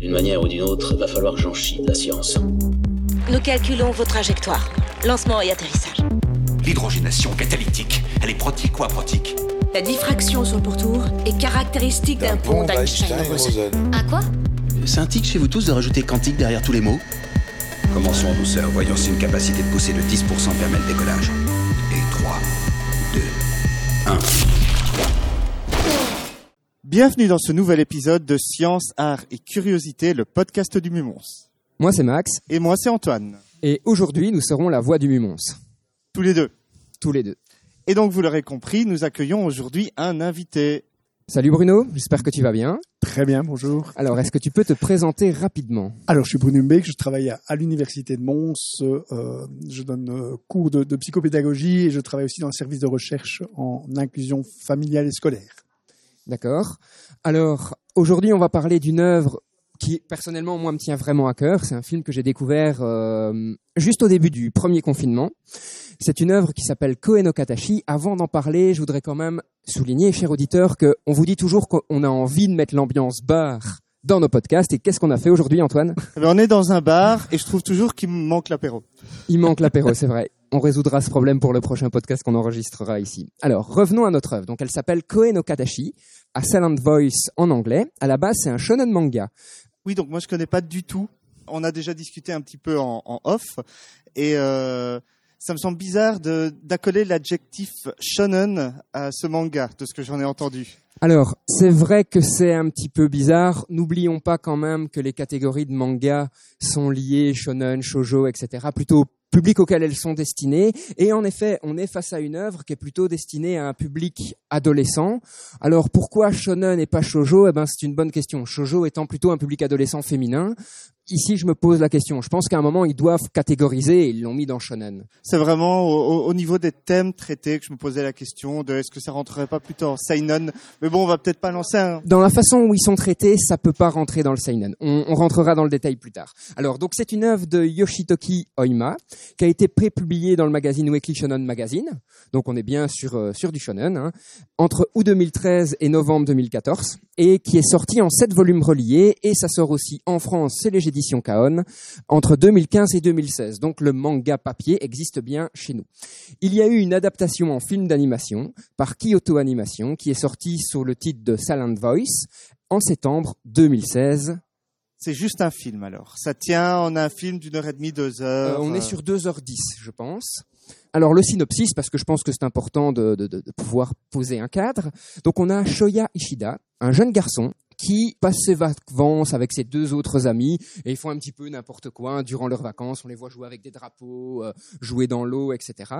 D'une manière ou d'une autre, va falloir que j'en chie de la science. Nous calculons vos trajectoires. Lancement et atterrissage. L'hydrogénation catalytique, elle est protique ou aprotique La diffraction sur le pourtour est caractéristique d'un pont d'Einstein-Rosen. Un quoi? C'est un tic chez vous tous de rajouter quantique derrière tous les mots Commençons en douceur, voyons si une capacité de poussée de 10% permet le décollage. Et 3, 2, 1. Bienvenue dans ce nouvel épisode de Science, Art et Curiosité, le podcast du Mumons. Moi, c'est Max, Et moi, c'est Antoine. et aujourd'hui, nous serons la voix du Mumons, Tous les deux. tous les deux. Et donc, vous l'aurez compris, nous accueillons aujourd'hui un invité. Salut Bruno, j'espère que tu vas bien. Très bien, bonjour. Alors, est-ce que tu peux te présenter rapidement Alors, je suis Bruno Humbeck, je travaille à, à l'université de Mons, euh, je donne euh, cours de, de psychopédagogie et je travaille aussi dans le service de recherche en inclusion familiale et scolaire. D'accord. Alors, aujourd'hui, on va parler d'une œuvre qui, personnellement, moi, me tient vraiment à cœur. C'est un film que j'ai découvert euh, juste au début du premier confinement. C'est une œuvre qui s'appelle Koe no Katashi. Avant d'en parler, je voudrais quand même souligner, cher auditeur, qu'on vous dit toujours qu'on a envie de mettre l'ambiance bar dans nos podcasts. Et qu'est-ce qu'on a fait aujourd'hui, Antoine? Eh ben, on est dans un bar et je trouve toujours qu'il manque l'apéro. Il manque l'apéro, c'est vrai. On résoudra ce problème pour le prochain podcast qu'on enregistrera ici. Alors, revenons à notre œuvre. Donc, elle s'appelle Koe no Katashi, à Silent Voice en anglais. À la base, c'est un shonen manga. Oui, donc moi, je connais pas du tout. On a déjà discuté un petit peu en, en off et euh, ça me semble bizarre d'accoler l'adjectif shonen à ce manga, de ce que j'en ai entendu. Alors, c'est vrai que c'est un petit peu bizarre. N'oublions pas quand même que les catégories de manga sont liées shonen, shoujo, etc. plutôt public auquel elles sont destinées. Et en effet, on est face à une œuvre qui est plutôt destinée à un public adolescent. Alors, pourquoi shonen et pas shoujo? Eh ben, c'est une bonne question. Shoujo étant plutôt un public adolescent féminin. Ici, je me pose la question. Je pense qu'à un moment, ils doivent catégoriser et ils l'ont mis dans shonen. C'est vraiment au, au- au niveau des thèmes traités que je me posais la question de est-ce que ça rentrerait pas plutôt en seinen. Mais bon, on va peut-être pas lancer un. Dans la façon où ils sont traités, ça peut pas rentrer dans le seinen. On, on rentrera dans le détail plus tard. Alors, donc c'est une œuvre de Yoshitoki Oima qui a été pré-publiée dans le magazine Weekly Shonen Magazine. Donc on est bien sur euh, sur du shonen hein, entre août 2013 et novembre 2014 et qui est sorti en sept volumes reliés et ça sort aussi en France, c'est les éditions Kaon entre 2015 et 2016. Donc le manga papier existe bien chez nous. Il y a eu une adaptation en film d'animation par Kyoto Animation qui est sortie sous le titre de Silent Voice en septembre 2016. C'est juste un film alors. Ça tient, a un film d'une heure et demie, deux Euh, heures. on est euh, sur 2h10, je pense. Alors le synopsis, parce que je pense que c'est important de- de pouvoir poser un cadre. Donc on a Shoya Ishida, un jeune garçon qui passe ses vacances avec ses deux autres amis et ils font un petit peu n'importe quoi durant leurs vacances. On les voit jouer avec des drapeaux, euh, jouer dans l'eau, etc.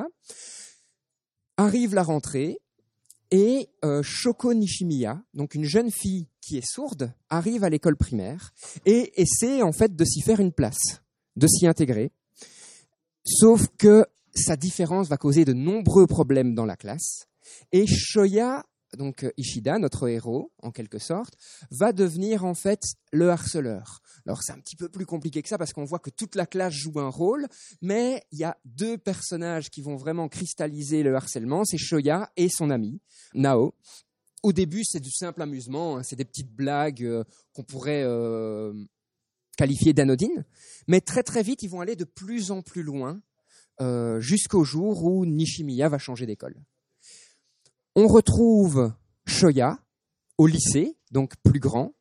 Arrive la rentrée et euh, Shoko Nishimiya, donc une jeune fille qui est sourde, arrive à l'école primaire et essaie en fait de s'y faire une place, de s'y intégrer. Sauf que sa différence va causer de nombreux problèmes dans la classe. Et Shoya, donc euh, Ishida, notre héros, en quelque sorte, va devenir en fait le harceleur. Alors c'est un petit peu plus compliqué que ça parce qu'on voit que toute la classe joue un rôle, mais il y a deux personnages qui vont vraiment cristalliser le harcèlement, c'est Shoya et son ami, Nao. Au début, c'est du simple amusement, hein, c'est des petites blagues euh, qu'on pourrait euh, qualifier d'anodines, mais très très vite, ils vont aller de plus en plus loin jusqu'au jour où Nishimiya va changer d'école. On retrouve Shoya au lycée, donc plus grand,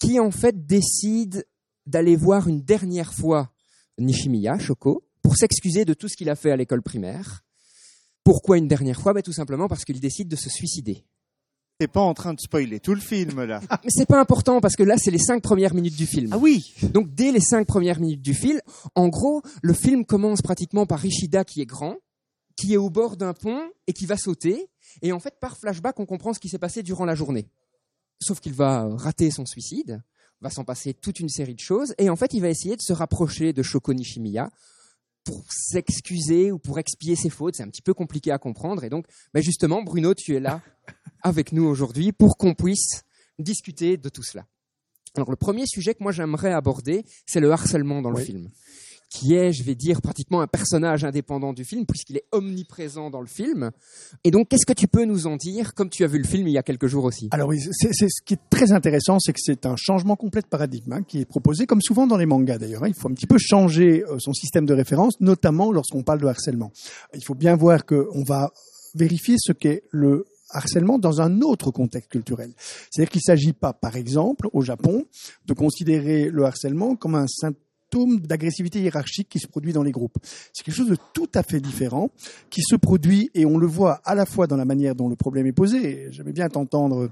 qui en fait décide d'aller voir une dernière fois Nishimiya, Shoko, pour s'excuser de tout ce qu'il a fait à l'école primaire. Pourquoi une dernière fois? Ben, Tout simplement parce qu'il décide de se suicider. T'es pas en train de spoiler tout le film là. Mais c'est pas important parce que là, c'est les cinq premières minutes du film. ah oui. Donc dès les cinq premières minutes du film, en gros, le film commence pratiquement par Ishida qui est grand, qui est au bord d'un pont et qui va sauter. Et en fait, par flashback, on comprend ce qui s'est passé durant la journée. Sauf qu'il va rater son suicide, va s'en passer toute une série de choses, et en fait, il va essayer de se rapprocher de Shoko Nishimiya pour s'excuser ou pour expier ses fautes. C'est un petit peu compliqué à comprendre. Et donc, ben justement, Bruno, tu es là avec nous aujourd'hui pour qu'on puisse discuter de tout cela. Alors, le premier sujet que moi j'aimerais aborder, c'est le harcèlement dans le film, qui est, je vais dire, pratiquement un personnage indépendant du film, puisqu'il est omniprésent dans le film. Et donc, qu'est-ce que tu peux nous en dire, comme tu as vu le film il y a quelques jours aussi? Alors c'est, ce qui est très intéressant, c'est que c'est un changement complet de paradigme hein, qui est proposé, comme souvent dans les mangas d'ailleurs. hein. Il faut un petit peu changer euh, son système de référence, notamment lorsqu'on parle de harcèlement. Il faut bien voir qu'on va vérifier ce qu'est le harcèlement dans un autre contexte culturel. C'est-à-dire qu'il ne s'agit pas, par exemple, au Japon, de considérer le harcèlement comme un d'agressivité hiérarchique qui se produit dans les groupes. C'est quelque chose de tout à fait différent qui se produit et on le voit à la fois dans la manière dont le problème est posé. J'aimais bien t'entendre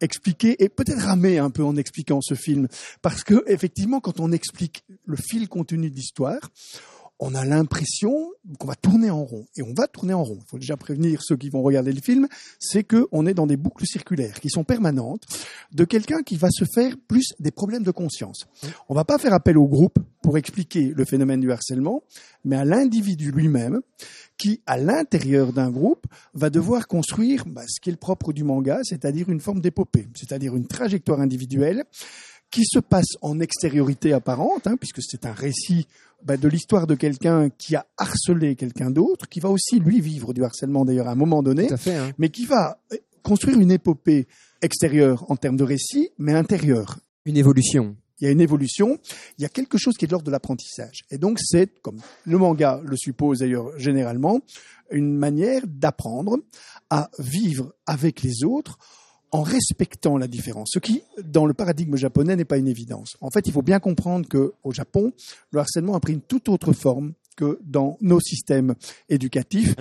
expliquer et peut-être ramer un peu en expliquant ce film parce que effectivement quand on explique le fil contenu de l'histoire on a l'impression qu'on va tourner en rond et on va tourner en rond. Il faut déjà prévenir ceux qui vont regarder le film, c'est que on est dans des boucles circulaires qui sont permanentes de quelqu'un qui va se faire plus des problèmes de conscience. On va pas faire appel au groupe pour expliquer le phénomène du harcèlement, mais à l'individu lui-même qui, à l'intérieur d'un groupe, va devoir construire bah, ce qui est le propre du manga, c'est-à-dire une forme d'épopée, c'est-à-dire une trajectoire individuelle qui se passe en extériorité apparente, hein, puisque c'est un récit bah, de l'histoire de quelqu'un qui a harcelé quelqu'un d'autre, qui va aussi lui vivre du harcèlement d'ailleurs à un moment donné, Tout à fait. hein. mais qui va euh, construire une épopée extérieure en termes de récit, mais intérieure. Une évolution. Il y a une évolution, il y a quelque chose qui est de l'ordre de l'apprentissage. Et donc c'est, comme le manga le suppose d'ailleurs généralement, une manière d'apprendre à vivre avec les autres en respectant la différence, ce qui, dans le paradigme japonais, n'est pas une évidence. En fait, il faut bien comprendre que au Japon, le harcèlement a pris une toute autre forme que dans nos systèmes éducatifs.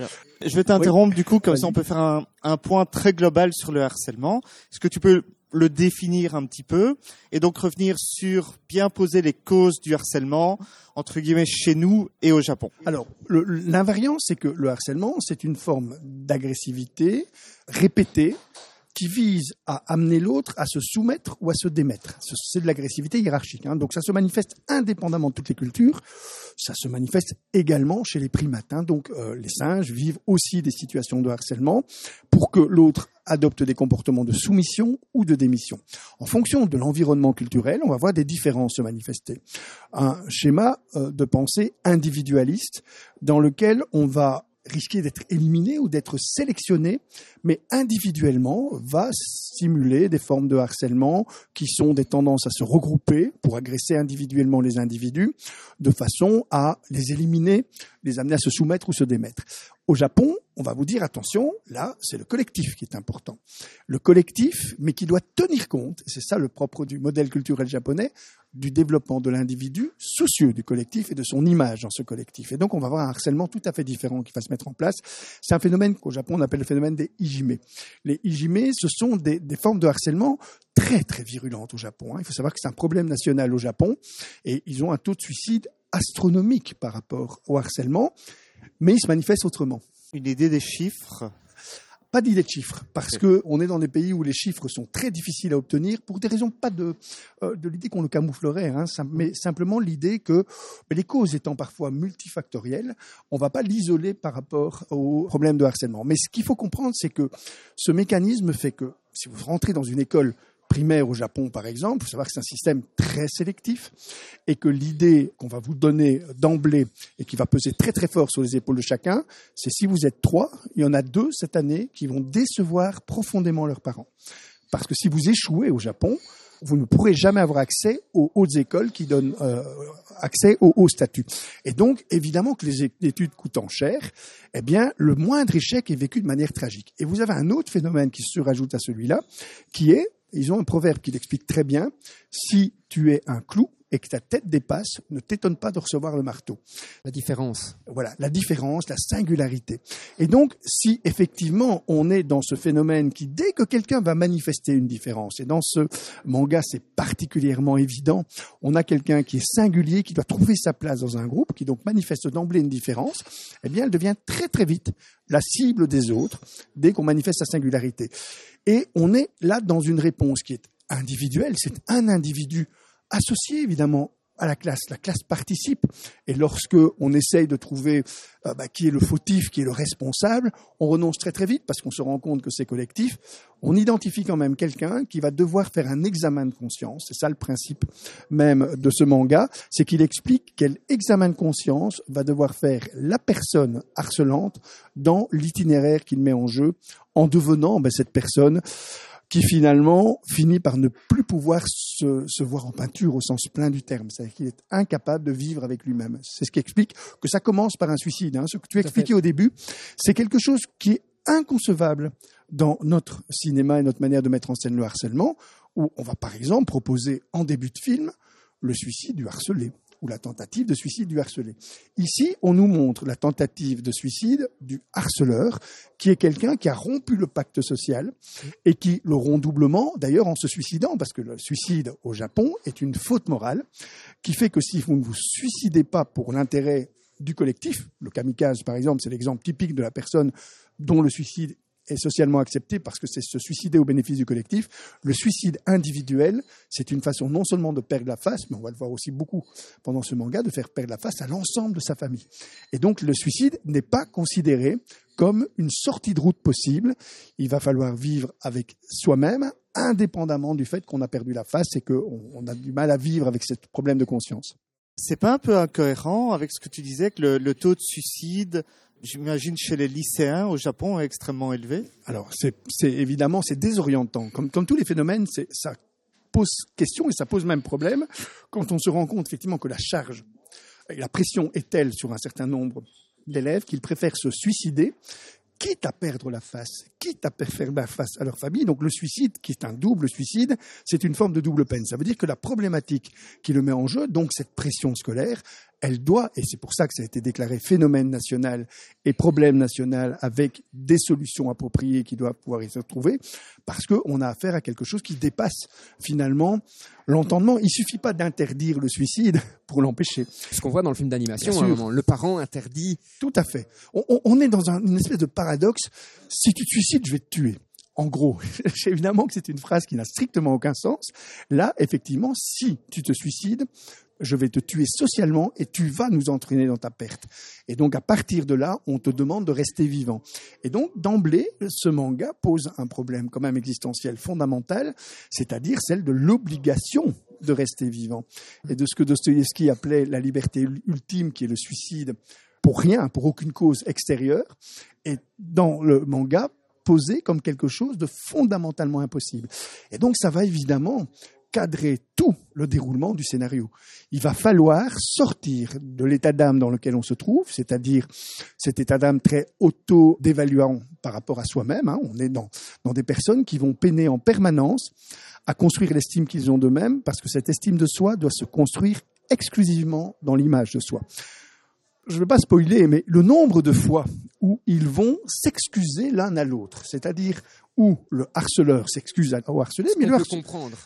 Je vais t'interrompre du coup, comme ça on peut faire un, un point très global sur le harcèlement. Est-ce que tu peux le définir un petit peu et donc revenir sur bien poser les causes du harcèlement entre guillemets chez nous et au Japon? Alors, l'invariant, c'est que le harcèlement, c'est une forme d'agressivité répétée qui vise à amener l'autre à se soumettre ou à se démettre. Ce- C'est de l'agressivité hiérarchique. hein. Donc ça se manifeste indépendamment de toutes les cultures. Ça se manifeste également chez les primates. hein. Donc euh, les singes vivent aussi des situations de harcèlement pour que l'autre adopte des comportements de soumission ou de démission. En fonction de l'environnement culturel, on va voir des différences se manifester. Un schéma euh, de pensée individualiste dans lequel on va risquer d'être éliminé ou d'être sélectionné, mais individuellement va simuler des formes de harcèlement qui sont des tendances à se regrouper pour agresser individuellement les individus de façon à les éliminer, les amener à se soumettre ou se démettre. Au Japon, on va vous dire attention, là, c'est le collectif qui est important. Le collectif, mais qui doit tenir compte, c'est ça le propre du modèle culturel japonais, du développement de l'individu soucieux du collectif et de son image dans ce collectif. Et donc, on va avoir un harcèlement tout à fait différent qui va se mettre en place. C'est un phénomène qu'au Japon, on appelle le phénomène des hijime. Les hijime, ce sont des, des formes de harcèlement très, très virulentes au Japon. hein. Il faut savoir que c'est un problème national au Japon et ils ont un taux de suicide astronomique par rapport au harcèlement, mais il se manifeste autrement. Une idée des chiffres? Pas d'idée de chiffres, parce que on est dans des pays où les chiffres sont très difficiles à obtenir pour des raisons pas de euh, de l'idée qu'on le camouflerait, hein, sim- mais simplement l'idée que les causes étant parfois multifactorielles, on va pas l'isoler par rapport au problème de harcèlement. Mais ce qu'il faut comprendre, c'est que ce mécanisme fait que si vous rentrez dans une école primaire au Japon, par exemple, il faut savoir que c'est un système très sélectif et que l'idée qu'on va vous donner d'emblée et qui va peser très très fort sur les épaules de chacun, c'est si vous êtes trois, il y en a deux cette année qui vont décevoir profondément leurs parents. Parce que si vous échouez au Japon, vous ne pourrez jamais avoir accès aux hautes écoles qui donnent euh, accès au haut statut. Et donc, évidemment que les études coûtant cher, eh bien, le moindre échec est vécu de manière tragique. Et vous avez un autre phénomène qui se rajoute à celui-là, qui est, ils ont un proverbe qui l'explique très bien, si tu es un clou et que ta tête dépasse, ne t'étonne pas de recevoir le marteau. La différence. Voilà, la différence, la singularité. Et donc, si effectivement on est dans ce phénomène qui, dès que quelqu'un va manifester une différence, et dans ce manga c'est particulièrement évident, on a quelqu'un qui est singulier, qui doit trouver sa place dans un groupe, qui donc manifeste d'emblée une différence, eh bien elle devient très très vite la cible des autres dès qu'on manifeste sa singularité. Et on est là dans une réponse qui est individuelle, c'est un individu associé évidemment à la classe. La classe participe. Et lorsque on essaye de trouver euh, bah, qui est le fautif, qui est le responsable, on renonce très très vite parce qu'on se rend compte que c'est collectif. On identifie quand même quelqu'un qui va devoir faire un examen de conscience. C'est ça le principe même de ce manga, c'est qu'il explique quel examen de conscience va devoir faire la personne harcelante dans l'itinéraire qu'il met en jeu en devenant bah, cette personne qui finalement finit par ne plus pouvoir se, se, voir en peinture au sens plein du terme. C'est-à-dire qu'il est incapable de vivre avec lui-même. C'est ce qui explique que ça commence par un suicide. Hein. Ce que tu expliquais au début, c'est quelque chose qui est inconcevable dans notre cinéma et notre manière de mettre en scène le harcèlement, où on va par exemple proposer en début de film le suicide du harcelé ou la tentative de suicide du harcelé. Ici, on nous montre la tentative de suicide du harceleur, qui est quelqu'un qui a rompu le pacte social et qui le rompt doublement, d'ailleurs en se suicidant, parce que le suicide au Japon est une faute morale, qui fait que si vous ne vous suicidez pas pour l'intérêt du collectif, le kamikaze par exemple, c'est l'exemple typique de la personne dont le suicide est socialement accepté parce que c'est se suicider au bénéfice du collectif. Le suicide individuel, c'est une façon non seulement de perdre la face, mais on va le voir aussi beaucoup pendant ce manga, de faire perdre la face à l'ensemble de sa famille. Et donc le suicide n'est pas considéré comme une sortie de route possible. Il va falloir vivre avec soi-même, indépendamment du fait qu'on a perdu la face et qu'on a du mal à vivre avec ce problème de conscience. C'est pas un peu incohérent avec ce que tu disais que le, le taux de suicide j'imagine chez les lycéens au Japon extrêmement élevé Alors, c'est évidemment, c'est désorientant. Comme, comme tous les phénomènes, ça pose question et ça pose même problème quand on se rend compte effectivement que la charge et la pression est telle sur un certain nombre d'élèves qu'ils préfèrent se suicider quitte à perdre la face, quitte à perdre la face à leur famille. Donc le suicide, qui est un double suicide, c'est une forme de double peine. Ça veut dire que la problématique qui le met en jeu, donc cette pression scolaire, elle doit, et c'est pour ça que ça a été déclaré phénomène national et problème national avec des solutions appropriées qui doivent pouvoir y se retrouver, parce qu'on a affaire à quelque chose qui dépasse finalement l'entendement. Il suffit pas d'interdire le suicide pour l'empêcher. Ce qu'on voit dans le film d'animation, à un moment, le parent interdit. Tout à fait. On, on est dans un, une espèce de paradoxe. Si tu te suicides, je vais te tuer. En gros, évidemment que c'est une phrase qui n'a strictement aucun sens. Là, effectivement, si tu te suicides, je vais te tuer socialement et tu vas nous entraîner dans ta perte. Et donc à partir de là, on te demande de rester vivant. Et donc d'emblée, ce manga pose un problème quand même existentiel fondamental, c'est-à-dire celle de l'obligation de rester vivant. Et de ce que Dostoïevski appelait la liberté ultime, qui est le suicide pour rien, pour aucune cause extérieure, est dans le manga posé comme quelque chose de fondamentalement impossible. Et donc ça va évidemment cadrer tout le déroulement du scénario. Il va falloir sortir de l'état d'âme dans lequel on se trouve, c'est-à-dire cet état d'âme très auto-dévaluant par rapport à soi-même. Hein. On est dans, dans des personnes qui vont peiner en permanence à construire l'estime qu'ils ont d'eux-mêmes, parce que cette estime de soi doit se construire exclusivement dans l'image de soi. Je ne veux pas spoiler, mais le nombre de fois où ils vont s'excuser l'un à l'autre, c'est-à-dire où le harceleur s'excuse au harcelé, mais le comprendre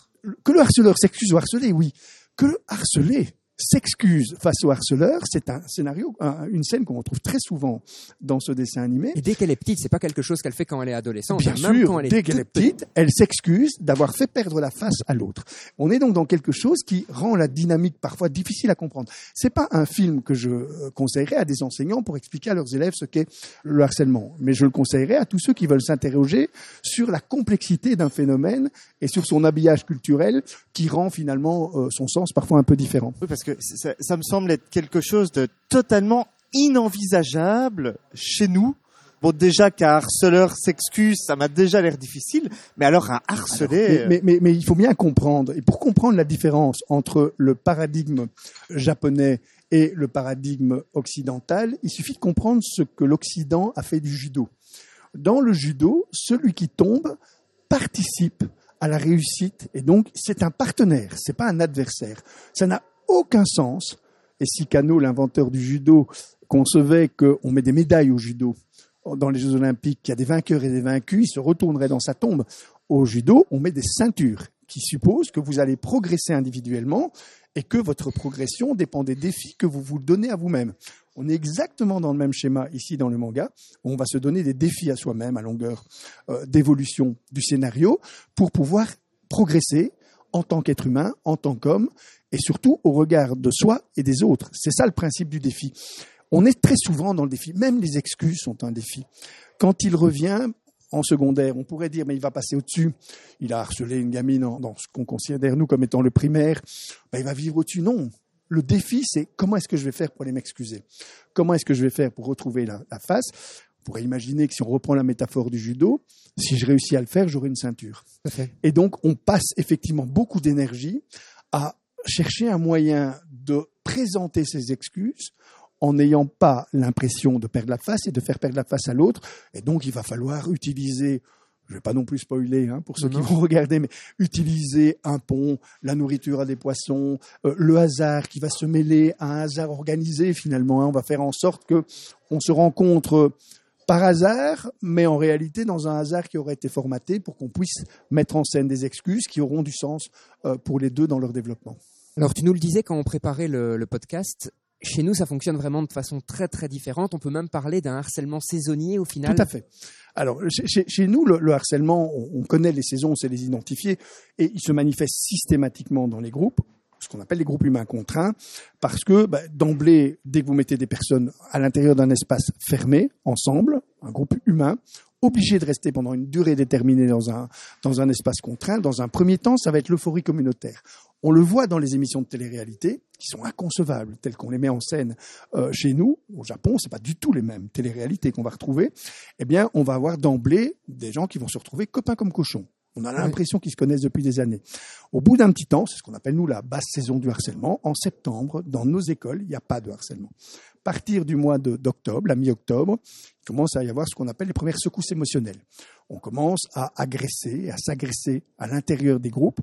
que le harceleur s'excuse au harcelé, oui. Que le harcelé s'excuse face au harceleur, c'est un scénario, une scène qu'on retrouve très souvent dans ce dessin animé. Et dès qu'elle est petite, c'est pas quelque chose qu'elle fait quand elle est adolescente. Bien hein, sûr, quand elle est dès qu'elle est petite, elle s'excuse d'avoir fait perdre la face à l'autre. On est donc dans quelque chose qui rend la dynamique parfois difficile à comprendre. C'est pas un film que je euh, conseillerais à des enseignants pour expliquer à leurs élèves ce qu'est le harcèlement, mais je le conseillerais à tous ceux qui veulent s'interroger sur la complexité d'un phénomène et sur son habillage culturel qui rend finalement euh, son sens parfois un peu différent. Oui, parce que ça, me semble être quelque chose de totalement inenvisageable chez nous. Bon, déjà qu'un harceleur s'excuse, ça m'a déjà l'air difficile, mais alors un harcelé... Mais, mais, il faut bien comprendre, et pour comprendre la différence entre le paradigme japonais et le paradigme occidental, il suffit de comprendre ce que l'Occident a fait du judo. Dans le judo, celui qui tombe participe à la réussite, et donc c'est un partenaire, c'est pas un adversaire. Ça n'a aucun sens. Et si Kano, l'inventeur du judo, concevait qu'on met des médailles au judo dans les Jeux Olympiques, qu'il y a des vainqueurs et des vaincus, il se retournerait dans sa tombe. Au judo, on met des ceintures qui supposent que vous allez progresser individuellement et que votre progression dépend des défis que vous vous donnez à vous-même. On est exactement dans le même schéma ici dans le manga. Où on va se donner des défis à soi-même à longueur euh, d'évolution du scénario pour pouvoir progresser en tant qu'être humain, en tant qu'homme, et surtout au regard de soi et des autres. C'est ça le principe du défi. On est très souvent dans le défi. Même les excuses sont un défi. Quand il revient en secondaire, on pourrait dire, mais il va passer au-dessus. Il a harcelé une gamine dans ce qu'on considère, nous, comme étant le primaire. Ben, il va vivre au-dessus. Non. Le défi, c'est comment est-ce que je vais faire pour aller m'excuser? Comment est-ce que je vais faire pour retrouver la, la face? On pourrait imaginer que si on reprend la métaphore du judo, si je réussis à le faire, j'aurai une ceinture. Et donc, on passe effectivement beaucoup d'énergie à chercher un moyen de présenter ses excuses en n'ayant pas l'impression de perdre la face et de faire perdre la face à l'autre. Et donc, il va falloir utiliser je vais pas non plus spoiler hein, pour ceux qui vont regarder, mais utiliser un pont, la nourriture à des poissons, euh, le hasard qui va se mêler à un hasard organisé finalement. Hein. On va faire en sorte que on se rencontre par hasard, mais en réalité dans un hasard qui aurait été formaté pour qu'on puisse mettre en scène des excuses qui auront du sens euh, pour les deux dans leur développement. Alors tu nous le disais quand on préparait le, podcast, chez nous, ça fonctionne vraiment de façon très très différente. On peut même parler d'un harcèlement saisonnier au final. Tout à fait. Alors, chez, nous, le, le harcèlement, on, on, connaît les saisons, on sait les identifier, et il se manifeste systématiquement dans les groupes, ce qu'on appelle les groupes humains contraints, parce que bah, d'emblée, dès que vous mettez des personnes à l'intérieur d'un espace fermé, ensemble, un groupe humain, obligé de rester pendant une durée déterminée dans un, dans un espace contraint, dans un premier temps, ça va être l'euphorie communautaire. On le voit dans les émissions de télé-réalité, qui sont inconcevables, telles qu'on les met en scène euh, chez nous. Au Japon, c'est pas du tout les mêmes télé-réalités qu'on va retrouver. Eh bien, on va avoir d'emblée des gens qui vont se retrouver copains comme cochons. On a l'impression qu'ils se connaissent depuis des années. Au bout d'un petit temps, c'est ce qu'on appelle nous la basse saison du harcèlement. En septembre, dans nos écoles, il n'y a pas de harcèlement. À partir du mois d'octobre, la mi-octobre, il commence à y avoir ce qu'on appelle les premières secousses émotionnelles. On commence à agresser, à s'agresser à l'intérieur des groupes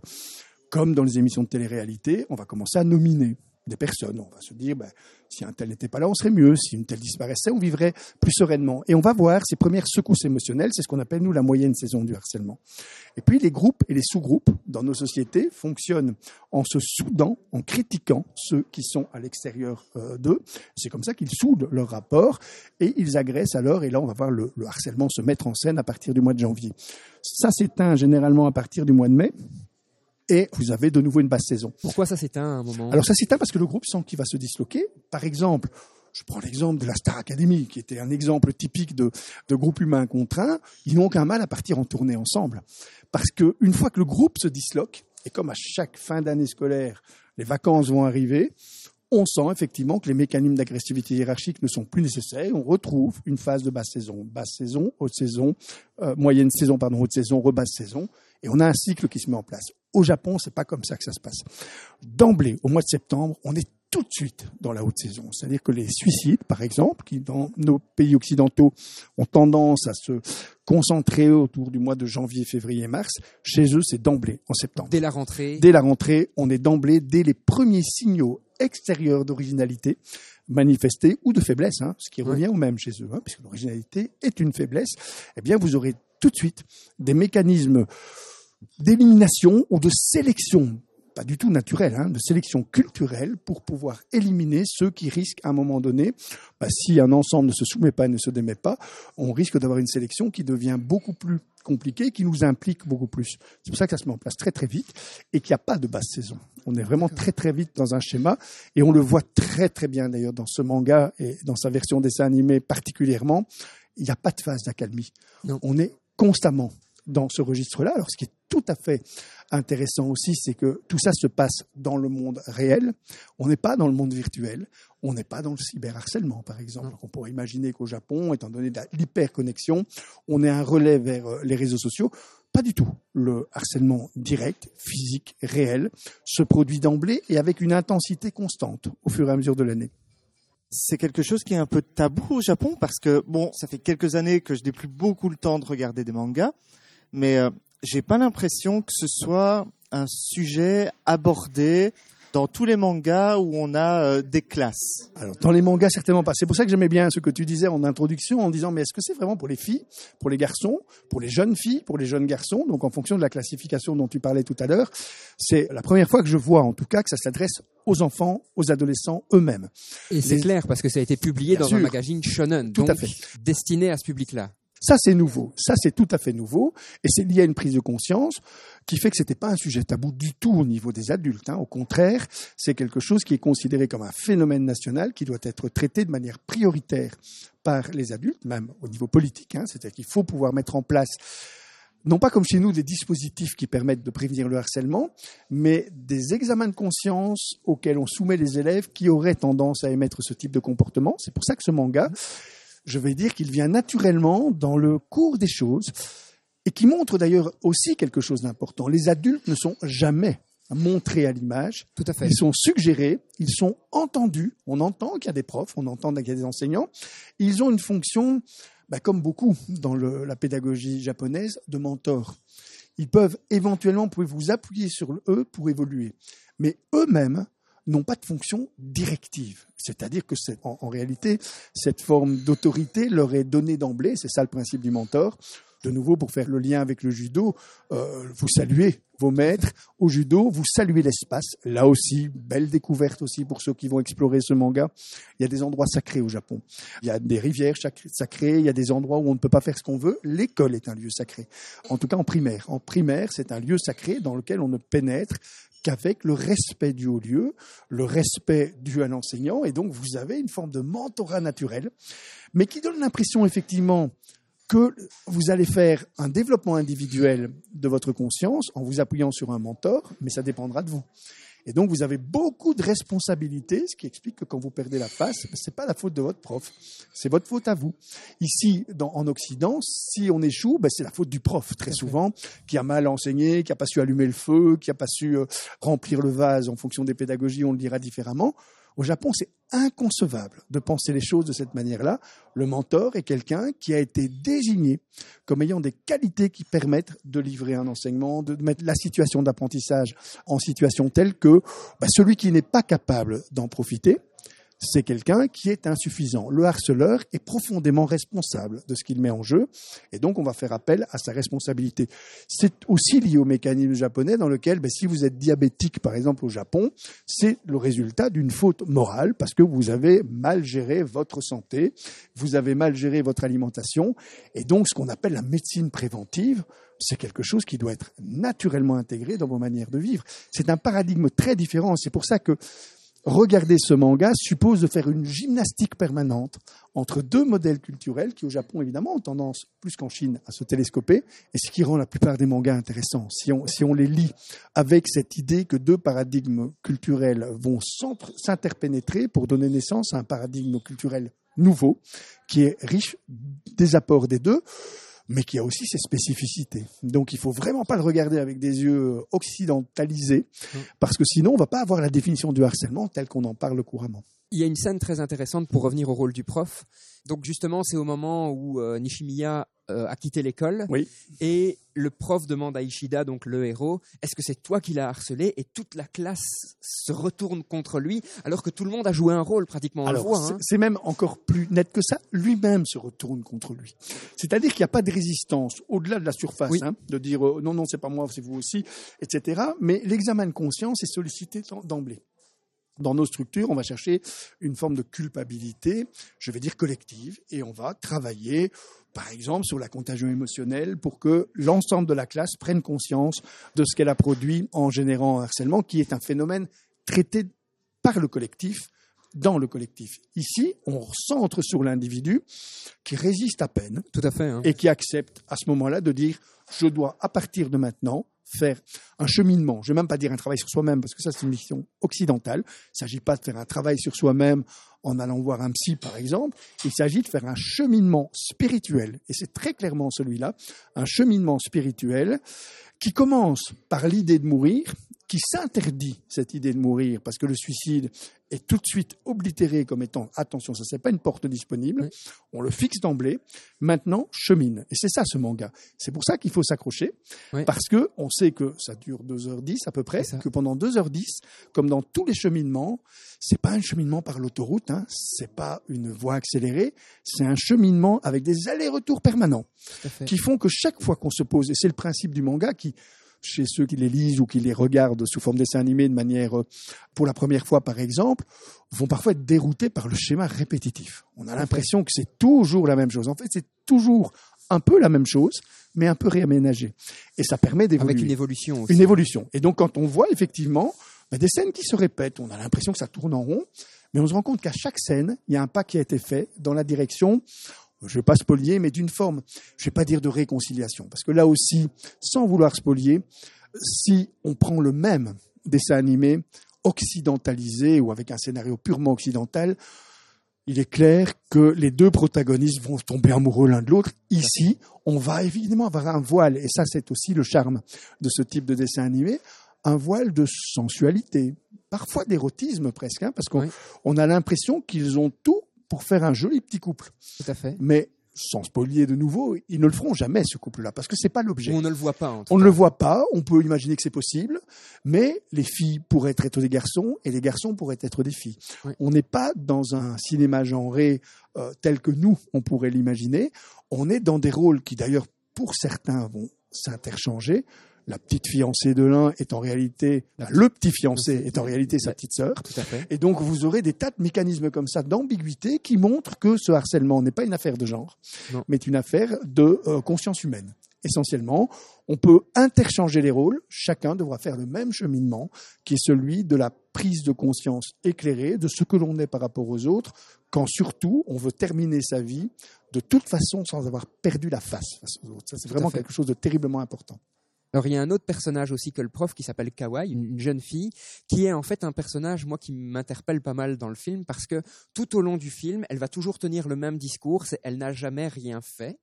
comme dans les émissions de télé-réalité, on va commencer à nominer des personnes. On va se dire, ben, si un tel n'était pas là, on serait mieux. Si une telle disparaissait, on vivrait plus sereinement. Et on va voir ces premières secousses émotionnelles, c'est ce qu'on appelle, nous, la moyenne saison du harcèlement. Et puis, les groupes et les sous-groupes dans nos sociétés fonctionnent en se soudant, en critiquant ceux qui sont à l'extérieur euh, d'eux. C'est comme ça qu'ils soudent leur rapport et ils agressent alors. Et là, on va voir le, le harcèlement se mettre en scène à partir du mois de janvier. Ça s'éteint généralement à partir du mois de mai et vous avez de nouveau une basse saison. Pourquoi ça s'éteint à un moment? Alors ça s'éteint parce que le groupe sent qu'il va se disloquer. Par exemple, je prends l'exemple de la Star Academy, qui était un exemple typique de, de groupe humain contraint. Ils n'ont aucun mal à partir en tournée ensemble. Parce que une fois que le groupe se disloque, et comme à chaque fin d'année scolaire, les vacances vont arriver, on sent effectivement que les mécanismes d'agressivité hiérarchique ne sont plus nécessaires. On retrouve une phase de basse saison, basse saison, haute saison, euh, moyenne saison, pardon, haute saison, rebasse saison, et on a un cycle qui se met en place. Au Japon, c'est pas comme ça que ça se passe. D'emblée, au mois de septembre, on est tout de suite dans la haute saison. C'est-à-dire que les suicides, par exemple, qui dans nos pays occidentaux ont tendance à se concentrer autour du mois de janvier, février, mars, chez eux, c'est d'emblée, en septembre. Dès la rentrée Dès la rentrée, on est d'emblée, dès les premiers signaux extérieurs d'originalité manifestés ou de faiblesse, hein, ce qui revient au même chez eux, hein, puisque l'originalité est une faiblesse, eh bien, vous aurez tout de suite des mécanismes d'élimination ou de sélection, pas du tout naturelle, hein, de sélection culturelle pour pouvoir éliminer ceux qui risquent à un moment donné, bah, si un ensemble ne se soumet pas et ne se démet pas, on risque d'avoir une sélection qui devient beaucoup plus compliquée, qui nous implique beaucoup plus. C'est pour ça que ça se met en place très très vite et qu'il n'y a pas de basse saison. On est vraiment très très vite dans un schéma et on le voit très très bien d'ailleurs dans ce manga et dans sa version dessin animé particulièrement. Il n'y a pas de phase d'accalmie. On est constamment dans ce registre-là. Alors, ce qui est tout à fait intéressant aussi, c'est que tout ça se passe dans le monde réel. On n'est pas dans le monde virtuel. On n'est pas dans le cyberharcèlement, par exemple. On pourrait imaginer qu'au Japon, étant donné l'hyperconnexion, on est un relais vers euh, les réseaux sociaux. Pas du tout. Le harcèlement direct, physique, réel, se produit d'emblée et avec une intensité constante au fur et à mesure de l'année c'est quelque chose qui est un peu tabou au Japon parce que bon, ça fait quelques années que je n'ai plus beaucoup le temps de regarder des mangas, mais euh, j'ai pas l'impression que ce soit un sujet abordé dans tous les mangas où on a euh, des classes. Alors dans les mangas certainement pas. C'est pour ça que j'aimais bien ce que tu disais en introduction en disant mais est-ce que c'est vraiment pour les filles, pour les garçons, pour les jeunes filles, pour les jeunes garçons? Donc en fonction de la classification dont tu parlais tout à l'heure, c'est la première fois que je vois en tout cas que ça s'adresse aux enfants, aux adolescents eux-mêmes. Et c'est clair parce que ça a été publié Bien dans sûr. un magazine shonen, Tout donc à fait. destiné à ce public-là. Ça, c'est nouveau. Ça, c'est tout à fait nouveau. Et c'est lié à une prise de conscience qui fait que c'était pas un sujet tabou du tout au niveau des adultes. Hein. Au contraire, c'est quelque chose qui est considéré comme un phénomène national qui doit être traité de manière prioritaire par les adultes, même au niveau politique. Hein. C'est-à-dire qu'il faut pouvoir mettre en place non pas comme chez nous des dispositifs qui permettent de prévenir le harcèlement, mais des examens de conscience auxquels on soumet les élèves qui auraient tendance à émettre ce type de comportement. C'est pour ça que ce manga, je vais dire qu'il vient naturellement dans le cours des choses et qui montre d'ailleurs aussi quelque chose d'important. Les adultes ne sont jamais montrés à l'image. Tout à fait. Ils sont suggérés, ils sont entendus. On entend qu'il y a des profs, on entend qu'il y a des enseignants. Ils ont une fonction bah, comme beaucoup dans le, la pédagogie japonaise, de mentor. Ils peuvent éventuellement, vous pouvez vous appuyer sur eux pour évoluer. Mais eux-mêmes n'ont pas de fonction directive. C'est-à-dire que en, en réalité, cette forme d'autorité leur est donnée d'emblée, c'est ça le principe du mentor, de nouveau, pour faire le lien avec le judo, euh, vous saluez vos maîtres. Au judo, vous saluez l'espace. Là aussi, belle découverte aussi pour ceux qui vont explorer ce manga. Il y a des endroits sacrés au Japon. Il y a des rivières sacrées, il y a des endroits où on ne peut pas faire ce qu'on veut. L'école est un lieu sacré. En tout cas, en primaire. En primaire, c'est un lieu sacré dans lequel on ne pénètre qu'avec le respect du haut lieu, le respect dû à l'enseignant, et donc vous avez une forme de mentorat naturel, mais qui donne l'impression effectivement que vous allez faire un développement individuel de votre conscience en vous appuyant sur un mentor, mais ça dépendra de vous. Et donc, vous avez beaucoup de responsabilités, ce qui explique que quand vous perdez la face, ce n'est pas la faute de votre prof, c'est votre faute à vous. Ici, dans, en Occident, si on échoue, ben, c'est la faute du prof, très souvent, qui a mal enseigné, qui n'a pas su allumer le feu, qui n'a pas su euh, remplir le vase en fonction des pédagogies, on le dira différemment. Au Japon, c'est inconcevable de penser les choses de cette manière-là. Le mentor est quelqu'un qui a été désigné comme ayant des qualités qui permettent de livrer un enseignement, de mettre la situation d'apprentissage en situation telle que bah, celui qui n'est pas capable d'en profiter, c'est quelqu'un qui est insuffisant. Le harceleur est profondément responsable de ce qu'il met en jeu, et donc on va faire appel à sa responsabilité. C'est aussi lié au mécanisme japonais dans lequel, ben, si vous êtes diabétique, par exemple au Japon, c'est le résultat d'une faute morale, parce que vous avez mal géré votre santé, vous avez mal géré votre alimentation, et donc ce qu'on appelle la médecine préventive, c'est quelque chose qui doit être naturellement intégré dans vos manières de vivre. C'est un paradigme très différent. C'est pour ça que regarder ce manga suppose de faire une gymnastique permanente entre deux modèles culturels qui, au Japon, évidemment, ont tendance, plus qu'en Chine, à se télescoper, et ce qui rend la plupart des mangas intéressants. Si on, si on les lit avec cette idée que deux paradigmes culturels vont s'interpénétrer pour donner naissance à un paradigme culturel nouveau, qui est riche des apports des deux, mais qui a aussi ses spécificités. Donc il faut vraiment pas le regarder avec des yeux occidentalisés, mmh. parce que sinon on va pas avoir la définition du harcèlement telle qu'on en parle couramment. Il y a une scène très intéressante pour revenir au rôle du prof. Donc justement, c'est au moment où euh, Nishimiya euh, a quitté l'école oui. et le prof demande à Ishida, donc le héros, est-ce que c'est toi qui l'as harcelé? Et toute la classe se retourne contre lui, alors que tout le monde a joué un rôle pratiquement. Alors hein. c'est même encore plus net que ça. Lui-même se retourne contre lui. C'est-à-dire qu'il n'y a pas de résistance au-delà de la surface, hein, de dire euh, non non c'est pas moi, c'est vous aussi, etc. Mais l'examen de conscience est sollicité d'emblée dans nos structures, on va chercher une forme de culpabilité, je vais dire collective, et on va travailler, par exemple, sur la contagion émotionnelle pour que l'ensemble de la classe prenne conscience de ce qu'elle a produit en générant un harcèlement, qui est un phénomène traité par le collectif, dans le collectif. Ici, on centre sur l'individu qui résiste à peine. Tout à fait. Hein. Et qui accepte à ce moment-là de dire je dois, à partir de maintenant, faire un cheminement. Je ne vais même pas dire un travail sur soi-même, parce que ça, c'est une mission occidentale. Il ne s'agit pas de faire un travail sur soi-même en allant voir un psy, par exemple. Il s'agit de faire un cheminement spirituel. Et c'est très clairement celui-là, un cheminement spirituel qui commence par l'idée de mourir, qui s'interdit cette idée de mourir, parce que le suicide est tout de suite oblitéré comme étant attention, ça c'est pas une porte disponible. On le fixe d'emblée. Maintenant, chemine. Et c'est ça ce manga. C'est pour ça qu'il faut s'accrocher, parce que on sait que ça dure 2h10 à peu près, que pendant 2h10, comme dans tous les cheminements, c'est pas un cheminement par l'autoroute, hein, c'est pas une voie accélérée, c'est un cheminement avec des allers-retours permanents qui font que chaque fois qu'on se pose, et c'est le principe du manga qui chez ceux qui les lisent ou qui les regardent sous forme dessin animé de manière, euh, pour la première fois par exemple, vont parfois être déroutés par le schéma répétitif. On a l'impression que c'est toujours la même chose. En fait, c'est toujours un peu la même chose, mais un peu réaménagée. Et ça permet d'évoluer. Avec une évolution aussi. Une évolution. Et donc, quand on voit effectivement bah, des scènes qui se répètent, on a l'impression que ça tourne en rond, mais on se rend compte qu'à chaque scène, il y a un pas qui a été fait dans la direction, je ne vais pas spolier, mais d'une forme, je ne vais pas dire de réconciliation. Parce que là aussi, sans vouloir spolier, si on prend le même dessin animé, occidentalisé ou avec un scénario purement occidental, il est clair que les deux protagonistes vont tomber amoureux l'un de l'autre. Ici, on va évidemment avoir un voile, et ça c'est aussi le charme de ce type de dessin animé, un voile de sensualité, parfois d'érotisme presque, hein, parce qu'on a l'impression qu'ils ont tout pour faire un joli petit couple. Tout à fait. Mais sans spolier de nouveau, ils ne le feront jamais ce couple-là parce que c'est pas l'objet. On ne le voit pas. on ne le voit pas. On peut imaginer que c'est possible, mais les filles pourraient être des garçons et les garçons pourraient être des filles. On n'est pas dans un cinéma genré euh, tel que nous on pourrait l'imaginer. On est dans des rôles qui d'ailleurs pour certains vont s'interchanger la petite fiancée de l'un est en réalité, le petit fiancé est en réalité sa petite sœur. Et donc vous aurez des tas de mécanismes comme ça d'ambiguïté qui montrent que ce harcèlement n'est pas une affaire de genre, mais une affaire de euh, conscience humaine. Essentiellement, on peut interchanger les rôles, chacun devra faire le même cheminement qui est celui de la prise de conscience éclairée de ce que l'on est par rapport aux autres, quand surtout on veut terminer sa vie de toute façon sans avoir perdu la face face aux autres. Ça, c'est vraiment quelque chose de terriblement important. Alors il y a un autre personnage aussi que le prof qui s'appelle Kawai, une, jeune fille, qui est en fait un personnage moi qui m'interpelle pas mal dans le film parce que tout au long du film, elle va toujours tenir le même discours, elle n'a jamais rien fait.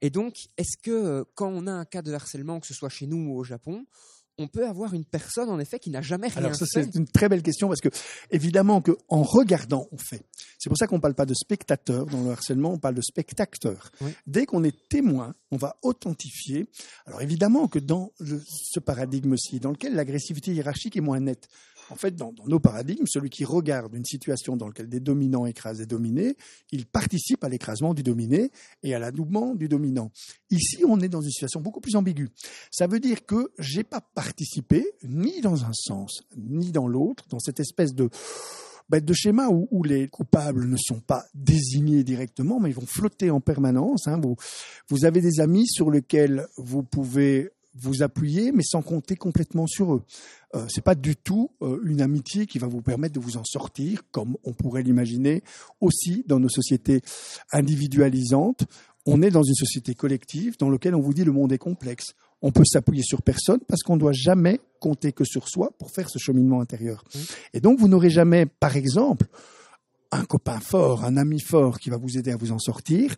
Et donc, est-ce que euh, quand on a un cas de harcèlement, que ce soit chez nous ou au Japon, on peut avoir une personne en effet qui n'a jamais rien Alors ça, c'est une très belle question parce que évidemment que en regardant on fait. C'est pour ça qu'on parle pas de spectateur dans le harcèlement, on parle de spectateur. Dès qu'on est témoin, on va authentifier. Alors évidemment que dans ce paradigme-ci, dans lequel l'agressivité hiérarchique est moins nette, en fait, dans, nos paradigmes, celui qui regarde une situation dans laquelle des dominants écrasent des dominés, il participe à l'écrasement du dominé et à l'adoubement du dominant. Ici, on est dans une situation beaucoup plus ambiguë. Ça veut dire que j'ai pas participé ni dans un sens ni dans l'autre, dans cette espèce de bah, de schéma où, les coupables ne sont pas désignés directement, mais ils vont flotter en permanence. Hein. Vous avez des amis sur lesquels vous pouvez vous appuyer, mais sans compter complètement sur eux. Euh, c'est pas du tout euh, une amitié qui va vous permettre de vous en sortir, comme on pourrait l'imaginer aussi dans nos sociétés individualisantes. On est dans une société collective dans laquelle on vous dit le monde est complexe. On peut s'appuyer sur personne parce qu'on ne doit jamais compter que sur soi pour faire ce cheminement intérieur. Et donc vous n'aurez jamais, par exemple, un copain fort, un ami fort qui va vous aider à vous en sortir.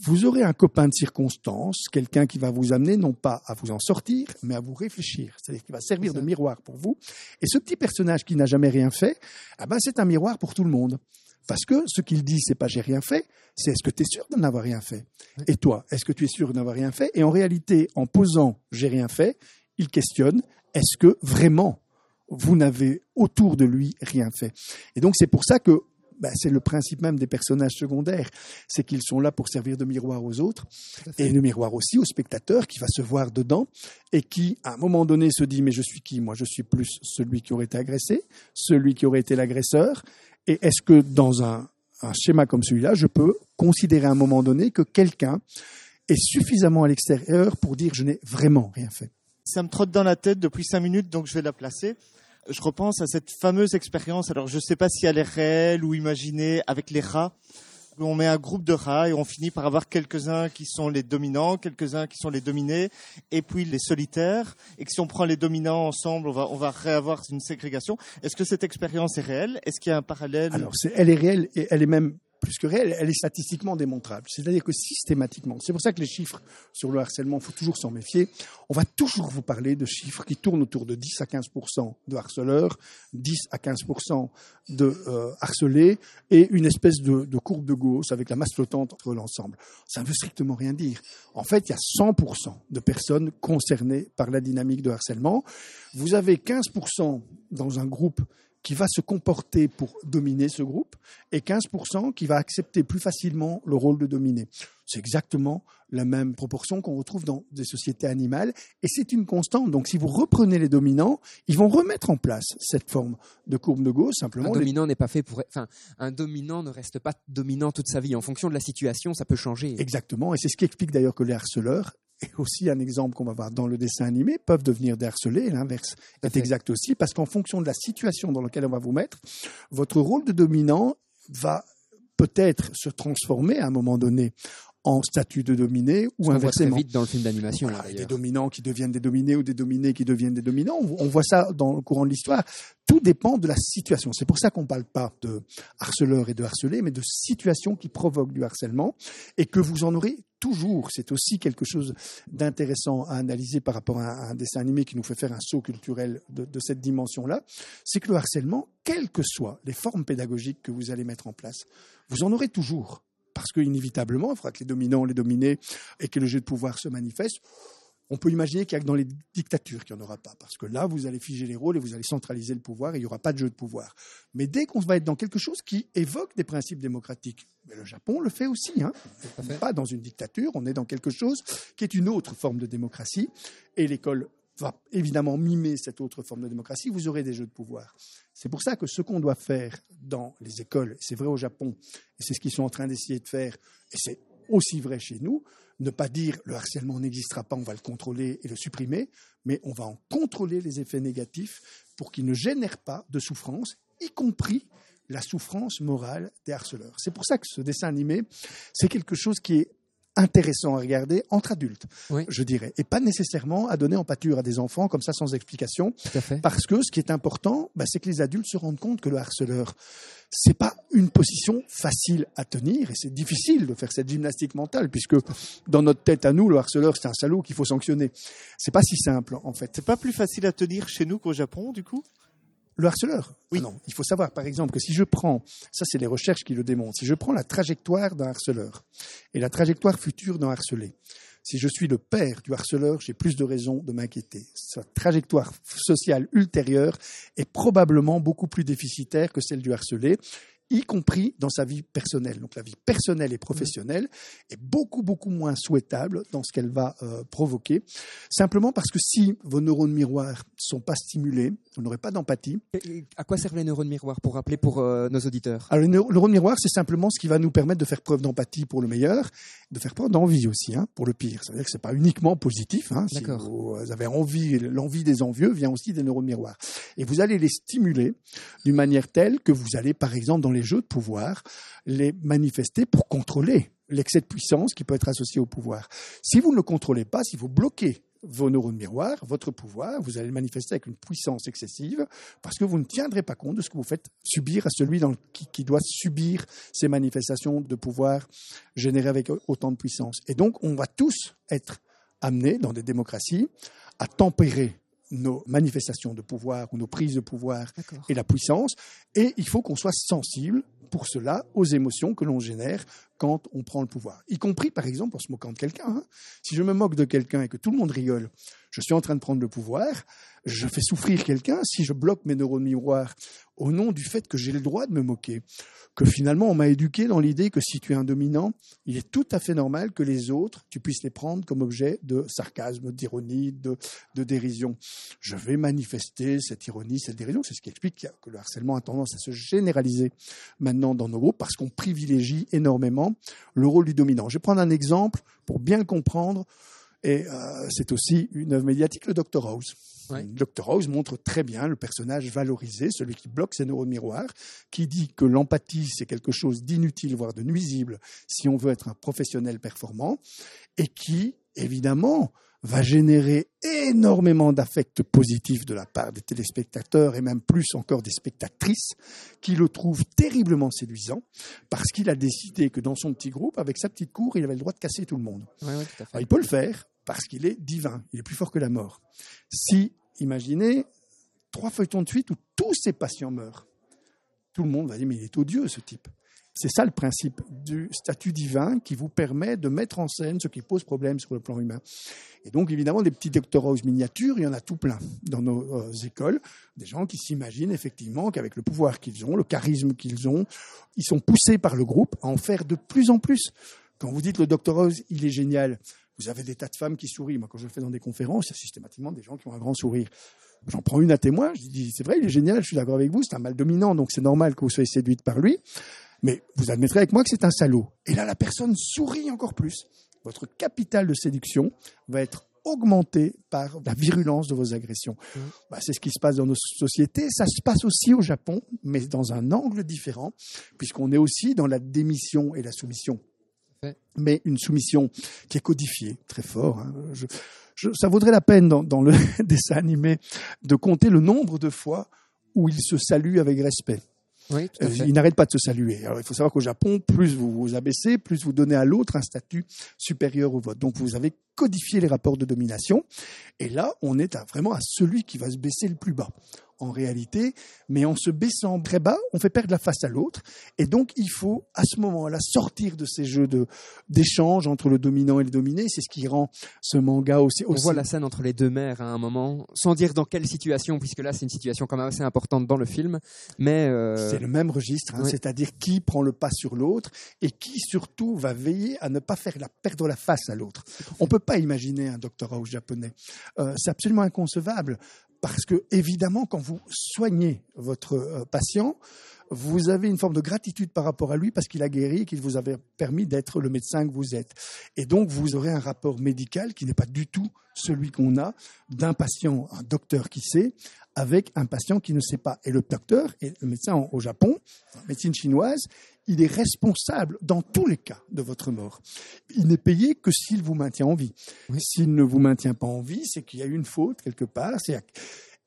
Vous aurez un copain de circonstance, quelqu'un qui va vous amener non pas à vous en sortir, mais à vous réfléchir. C'est-à-dire qu'il va servir de miroir pour vous. Et ce petit personnage qui n'a jamais rien fait, ah ben c'est un miroir pour tout le monde. Parce que ce qu'il dit, c'est pas j'ai rien fait, c'est est-ce que tu es sûr de n'avoir rien fait? Et toi, est-ce que tu es sûr de n'avoir rien fait? Et en réalité, en posant j'ai rien fait, il questionne est-ce que vraiment vous n'avez autour de lui rien fait? Et donc c'est pour ça que bah, c'est le principe même des personnages secondaires, c'est qu'ils sont là pour servir de miroir aux autres et de miroir aussi au spectateur qui va se voir dedans et qui, à un moment donné, se dit mais je suis qui? Moi, je suis plus celui qui aurait été agressé, celui qui aurait été l'agresseur. Et est-ce que dans un, un schéma comme celui-là, je peux considérer à un moment donné que quelqu'un est suffisamment à l'extérieur pour dire je n'ai vraiment rien fait? Ça me trotte dans la tête depuis cinq minutes, donc je vais la placer je repense à cette fameuse expérience. Alors, je ne sais pas si elle est réelle ou imaginée avec les rats. On met un groupe de rats et on finit par avoir quelques-uns qui sont les dominants, quelques-uns qui sont les dominés, et puis les solitaires. Et que si on prend les dominants ensemble, on va, réavoir une ségrégation. Est-ce que cette expérience est réelle? Est-ce qu'il y a un parallèle? Alors, elle est réelle et elle est même plus que réelle, elle est statistiquement démontrable. C'est-à-dire que systématiquement, c'est pour ça que les chiffres sur le harcèlement, il faut toujours s'en méfier. On va toujours vous parler de chiffres qui tournent autour de 10 à 15% de harceleurs, 10 à 15% de euh, harcelés et une espèce de, courbe de Gauss avec la masse flottante entre l'ensemble. Ça ne veut strictement rien dire. En fait, il y a 100% de personnes concernées par la dynamique de harcèlement. Vous avez 15% dans un groupe qui va se comporter pour dominer ce groupe et 15% qui va accepter plus facilement le rôle de dominer. C'est exactement la même proportion qu'on retrouve dans des sociétés animales et c'est une constante. Donc si vous reprenez les dominants, ils vont remettre en place cette forme de courbe de Gauss simplement. Un dominant n'est pas fait pour enfin un dominant ne reste pas dominant toute sa vie en fonction de la situation, ça peut changer. Exactement et c'est ce qui explique d'ailleurs que les harceleurs et aussi un exemple qu'on va voir dans le dessin animé, peuvent devenir des harcelés. L'inverse est exact aussi, parce qu'en fonction de la situation dans laquelle on va vous mettre, votre rôle de dominant va peut-être se transformer à un moment donné en statut de dominé ou inversement. vite dans le film d'animation. Voilà, des dominants qui deviennent des dominés ou des dominés qui deviennent des dominants. On voit ça dans le courant de l'histoire. Tout dépend de la situation. C'est pour ça qu'on ne parle pas de harceleur et de harcelé, mais de situation qui provoque du harcèlement et que vous en aurez toujours. C'est aussi quelque chose d'intéressant à analyser par rapport à un dessin animé qui nous fait faire un saut culturel de, de cette dimension-là. C'est que le harcèlement, quelles que soient les formes pédagogiques que vous allez mettre en place, vous en aurez toujours parce qu'inévitablement, il faudra que les dominants, les dominés, et que le jeu de pouvoir se manifeste. On peut imaginer qu'il y a que dans les dictatures qu'il n'y en aura pas, parce que là, vous allez figer les rôles et vous allez centraliser le pouvoir et il n'y aura pas de jeu de pouvoir. Mais dès qu'on va être dans quelque chose qui évoque des principes démocratiques, mais le Japon le fait aussi, hein. on n'est pas dans une dictature, on est dans quelque chose qui est une autre forme de démocratie, et l'école va évidemment mimer cette autre forme de démocratie, vous aurez des jeux de pouvoir. C'est pour ça que ce qu'on doit faire dans les écoles, c'est vrai au Japon, et c'est ce qu'ils sont en train d'essayer de faire, et c'est aussi vrai chez nous, ne pas dire le harcèlement n'existera pas, on va le contrôler et le supprimer, mais on va en contrôler les effets négatifs pour qu'ils ne génèrent pas de souffrance, y compris la souffrance morale des harceleurs. C'est pour ça que ce dessin animé, c'est quelque chose qui est intéressant à regarder entre adultes, je dirais, et pas nécessairement à donner en pâture à des enfants comme ça sans explication, parce que ce qui est important, bah, c'est que les adultes se rendent compte que le harceleur, c'est pas une position facile à tenir et c'est difficile de faire cette gymnastique mentale puisque dans notre tête à nous, le harceleur c'est un salaud qu'il faut sanctionner. C'est pas si simple en fait. C'est pas plus facile à tenir chez nous qu'au Japon du coup? Le harceleur Oui. Ah non, il faut savoir par exemple que si je prends, ça c'est les recherches qui le démontrent, si je prends la trajectoire d'un harceleur et la trajectoire future d'un harcelé, si je suis le père du harceleur, j'ai plus de raisons de m'inquiéter. Sa trajectoire sociale ultérieure est probablement beaucoup plus déficitaire que celle du harcelé y compris dans sa vie personnelle. Donc la vie personnelle et professionnelle est beaucoup, beaucoup moins souhaitable dans ce qu'elle va euh, provoquer, simplement parce que si vos neurones miroirs ne sont pas stimulés, vous n'aurez pas d'empathie. À quoi servent les neurones miroirs, pour rappeler pour euh, nos auditeurs? Alors, Les neurones miroirs, c'est simplement ce qui va nous permettre de faire preuve d'empathie pour le meilleur, de faire preuve d'envie aussi hein, pour le pire. C'est-à-dire que ce n'est pas uniquement positif. Hein, si vous avez envie, l'envie des envieux vient aussi des neurones miroirs. Et vous allez les stimuler d'une manière telle que vous allez, par exemple, dans les jeux de pouvoir, les manifester pour contrôler l'excès de puissance qui peut être associé au pouvoir. Si vous ne le contrôlez pas, si vous bloquez vos neurones miroirs, votre pouvoir, vous allez le manifester avec une puissance excessive parce que vous ne tiendrez pas compte de ce que vous faites subir à celui qui, qui, doit subir ces manifestations de pouvoir générées avec autant de puissance. Et donc, on va tous être amenés dans des démocraties à tempérer nos manifestations de pouvoir ou nos prises de pouvoir et la puissance. Et il faut qu'on soit sensible pour cela aux émotions que l'on génère quand on prend le pouvoir. Y compris, par exemple, en se moquant de quelqu'un. Hein. Si je me moque de quelqu'un et que tout le monde rigole, je suis en train de prendre le pouvoir, je fais souffrir quelqu'un si je bloque mes neurones miroirs au nom du fait que j'ai le droit de me moquer que finalement on m'a éduqué dans l'idée que si tu es un dominant, il est tout à fait normal que les autres, tu puisses les prendre comme objet de sarcasme, d'ironie, de, dérision. Je vais manifester cette ironie, cette dérision. C'est ce qui explique que le harcèlement a tendance à se généraliser maintenant dans nos groupes parce qu'on privilégie énormément le rôle du dominant. Je vais prendre un exemple pour bien le comprendre. Et euh, c'est aussi une œuvre médiatique, le Dr House. Dr House montre très bien le personnage valorisé, celui qui bloque ses neurones miroirs, qui dit que l'empathie, c'est quelque chose d'inutile, voire de nuisible, si on veut être un professionnel performant, et qui, évidemment, va générer énormément d'affects positifs de la part des téléspectateurs et même plus encore des spectatrices qui le trouvent terriblement séduisant parce qu'il a décidé que dans son petit groupe, avec sa petite cour, il avait le droit de casser tout le monde. il peut le faire parce qu'il est divin, il est plus fort que la mort. Si, imaginez, trois feuilletons de suite où tous ces patients meurent, tout le monde va dire mais il est odieux ce type. C'est ça le principe du statut divin qui vous permet de mettre en scène ce qui pose problème sur le plan humain. Et donc, évidemment, des petits doctorats miniatures, il y en a tout plein dans nos euh, écoles. Des gens qui s'imaginent effectivement qu'avec le pouvoir qu'ils ont, le charisme qu'ils ont, ils sont poussés par le groupe à en faire de plus en plus. Quand vous dites le doctorat, il est génial, vous avez des tas de femmes qui sourient. Moi, quand je le fais dans des conférences, il y a systématiquement des gens qui ont un grand sourire. J'en prends une à témoin, je dis, c'est vrai, il est génial, je suis d'accord avec vous, c'est un mal dominant, donc c'est normal que vous soyez séduite par lui. Mais vous admettrez avec moi que c'est un salaud. Et là, la personne sourit encore plus. Votre capital de séduction va être augmenté par la virulence de vos agressions. Mmh. Bah, c'est ce qui se passe dans nos sociétés. Ça se passe aussi au Japon, mais dans un angle différent, puisqu'on est aussi dans la démission et la soumission. Mais une soumission qui est codifiée, très fort. Hein. ça vaudrait la peine dans, dans le dessin animé de compter le nombre de fois où il se salue avec respect. Oui, euh, il n'arrête pas de se saluer. Alors, il faut savoir qu'au Japon, plus vous vous abaissez, plus vous donnez à l'autre un statut supérieur au vôtre. Donc, vous avez codifié les rapports de domination. Et là, on est vraiment à celui qui va se baisser le plus bas en réalité, mais en se baissant très bas, on fait perdre la face à l'autre. Et donc, il faut à ce moment-là sortir de ces jeux d'échange entre le dominant et le dominé. C'est ce qui rend ce manga aussi. On voit la scène entre les deux mères à un moment, sans dire dans quelle situation, puisque là, c'est une situation quand même assez importante dans le film. Mais euh, c'est le même registre, hein, c'est-à-dire qui prend le pas sur l'autre et qui surtout va veiller à ne pas faire la perdre la face à l'autre. On peut pas imaginer un doctorat au japonais. Euh, c'est absolument inconcevable. Parce que, évidemment, quand vous soignez votre euh, patient, vous avez une forme de gratitude par rapport à lui parce qu'il a guéri et qu'il vous avait permis d'être le médecin que vous êtes. Et donc, vous aurez un rapport médical qui n'est pas du tout celui qu'on a d'un patient, un docteur qui sait, avec un patient qui ne sait pas. Et le docteur, et le médecin au Japon, médecine chinoise, il est responsable dans tous les cas de votre mort. Il n'est payé que s'il vous maintient en vie. S'il ne vous maintient pas en vie, c'est qu'il y a eu une faute quelque part.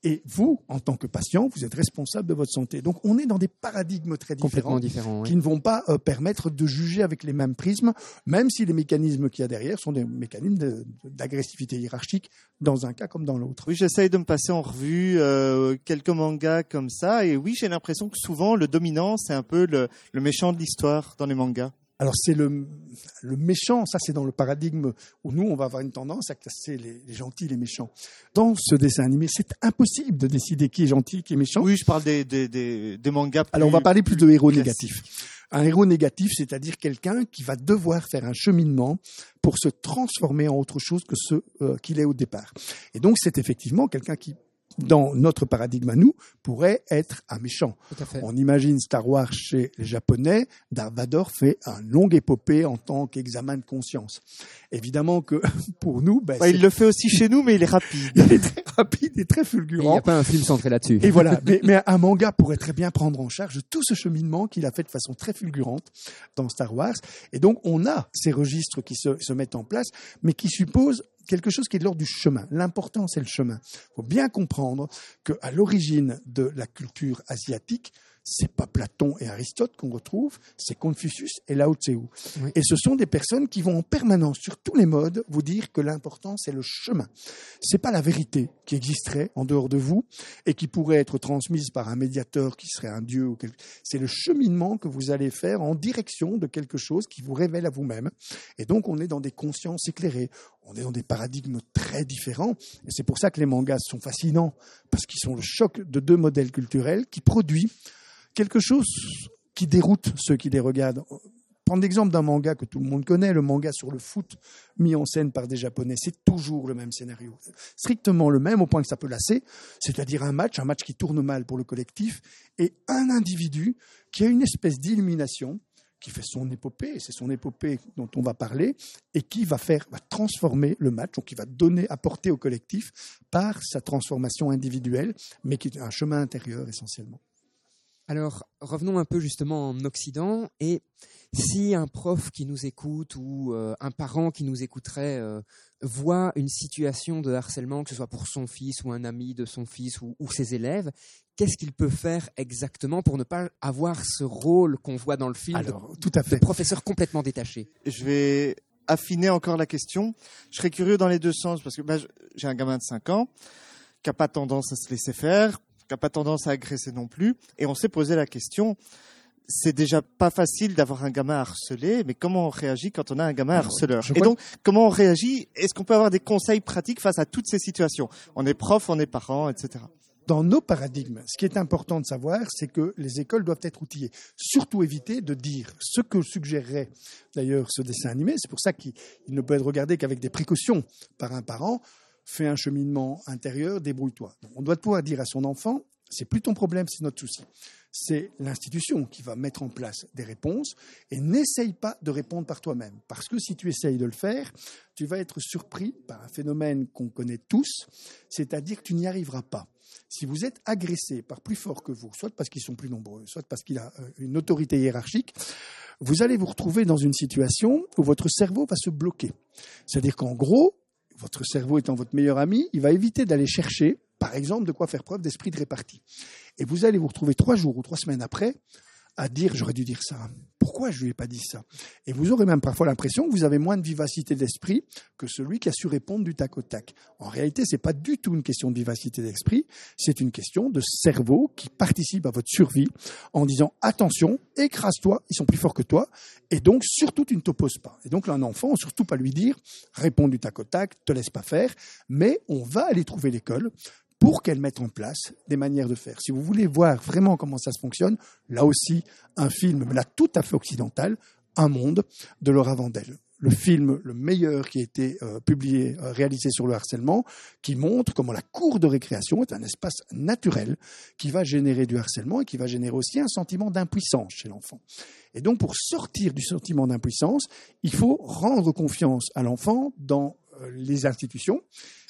Et vous, en tant que patient, vous êtes responsable de votre santé. Donc on est dans des paradigmes très différents, qui ne vont pas euh, permettre de juger avec les mêmes prismes, même si les mécanismes qu'il y a derrière sont des mécanismes d'agressivité hiérarchique dans un cas comme dans l'autre. Oui, j'essaye de me passer en revue euh, quelques mangas comme ça, et oui, j'ai l'impression que souvent le dominant, c'est un peu le méchant de l'histoire dans les mangas. Alors c'est le, le méchant, ça c'est dans le paradigme où nous on va avoir une tendance à classer les, gentils et les méchants. Dans ce dessin animé, c'est impossible de décider qui est gentil, qui est méchant. Oui, je parle des, des, des, des mangas. Plus, Alors on va parler plus de héros négatifs. Un héros négatif, c'est-à-dire quelqu'un qui va devoir faire un cheminement pour se transformer en autre chose que ce euh, qu'il est au départ. Et donc c'est effectivement quelqu'un qui dans notre paradigme à nous, pourrait être un méchant. On imagine Star Wars chez les Japonais, Darth Vader fait un long épopée en tant qu'examen de conscience. Évidemment que pour nous... Ben, il le fait aussi chez nous, mais il est rapide. il est très rapide et très fulgurant. Il n'y a pas un film centré là-dessus. Et voilà, mais, mais, un manga pourrait très bien prendre en charge tout ce cheminement qu'il a fait de façon très fulgurante dans Star Wars. Et donc on a ces registres qui se, se mettent en place, mais qui supposent quelque chose qui est de l'ordre du chemin. L'important, c'est le chemin. Il faut bien comprendre qu'à l'origine de la culture asiatique, c'est pas Platon et Aristote qu'on retrouve, c'est Confucius et Lao Tzu. Et ce sont des personnes qui vont en permanence, sur tous les modes, vous dire que l'important, c'est le chemin. C'est pas la vérité qui existerait en dehors de vous et qui pourrait être transmise par un médiateur qui serait un dieu ou quelque... C'est le cheminement que vous allez faire en direction de quelque chose qui vous révèle à vous-même. Et donc, on est dans des consciences éclairées. On est dans des paradigmes très différents. Et c'est pour ça que les mangas sont fascinants, parce qu'ils sont le choc de deux modèles culturels qui produisent quelque chose qui déroute ceux qui les regardent. Prendre l'exemple d'un manga que tout le monde connaît, le manga sur le foot mis en scène par des Japonais, c'est toujours le même scénario, strictement le même au point que ça peut lasser, c'est-à-dire un match, un match qui tourne mal pour le collectif, et un individu qui a une espèce d'illumination, qui fait son épopée, c'est son épopée dont on va parler, et qui va faire, va transformer le match, donc qui va donner, apporter au collectif par sa transformation individuelle, mais qui est un chemin intérieur essentiellement. Alors, revenons un peu justement en Occident. Et si un prof qui nous écoute ou euh, un parent qui nous écouterait euh, voit une situation de harcèlement, que ce soit pour son fils ou un ami de son fils ou, ses élèves, qu'est-ce qu'il peut faire exactement pour ne pas avoir ce rôle qu'on voit dans le film Alors, tout à fait. de professeur complètement détaché? Je vais affiner encore la question. Je serais curieux dans les deux sens parce que bah, j'ai un gamin de 5 ans qui n'a pas tendance à se laisser faire qui n'a pas tendance à agresser non plus. Et on s'est posé la question, c'est déjà pas facile d'avoir un gamin harcelé, mais comment on réagit quand on a un gamin harceleur je Et donc, comment on réagit? Est-ce qu'on peut avoir des conseils pratiques face à toutes ces situations? On est prof, on est parent, etc. Dans nos paradigmes, ce qui est important de savoir, c'est que les écoles doivent être outillées. Surtout éviter de dire ce que suggérerait d'ailleurs ce dessin animé. C'est pour ça qu'il il ne peut être regardé qu'avec des précautions par un parent. Fais un cheminement intérieur, débrouille-toi. On doit pouvoir dire à son enfant, c'est plus ton problème, c'est notre souci. C'est l'institution qui va mettre en place des réponses et n'essaye pas de répondre par toi-même. Parce que si tu essayes de le faire, tu vas être surpris par un phénomène qu'on connaît tous, c'est-à-dire que tu n'y arriveras pas. Si vous êtes agressé par plus fort que vous, soit parce qu'ils sont plus nombreux, soit parce qu'il a euh, une autorité hiérarchique, vous allez vous retrouver dans une situation où votre cerveau va se bloquer. C'est-à-dire qu'en gros, votre cerveau étant votre meilleur ami, il va éviter d'aller chercher, par exemple, de quoi faire preuve d'esprit de répartie. Et vous allez vous retrouver trois jours ou trois semaines après à dire j'aurais dû dire ça. Pourquoi je lui ai pas dit ça? Et vous aurez même parfois l'impression que vous avez moins de vivacité d'esprit que celui qui a su répondre du tac au tac. En réalité, c'est pas du tout une question de vivacité d'esprit, c'est une question de cerveau qui participe à votre survie en disant attention, écrase-toi, ils sont plus forts que toi, et donc surtout tu ne t'opposes pas. Et donc un enfant, surtout pas lui dire réponds du tac au tac, te laisse pas faire, mais on va aller trouver l'école pour qu'elle mette en place des manières de faire. Si vous voulez voir vraiment comment ça se fonctionne, là aussi, un film, là tout à fait occidental, Un monde de Laura Vandel. Le film le meilleur qui a été euh, publié, euh, réalisé sur le harcèlement, qui montre comment la cour de récréation est un espace naturel qui va générer du harcèlement et qui va générer aussi un sentiment d'impuissance chez l'enfant. Et donc, pour sortir du sentiment d'impuissance, il faut rendre confiance à l'enfant dans les institutions.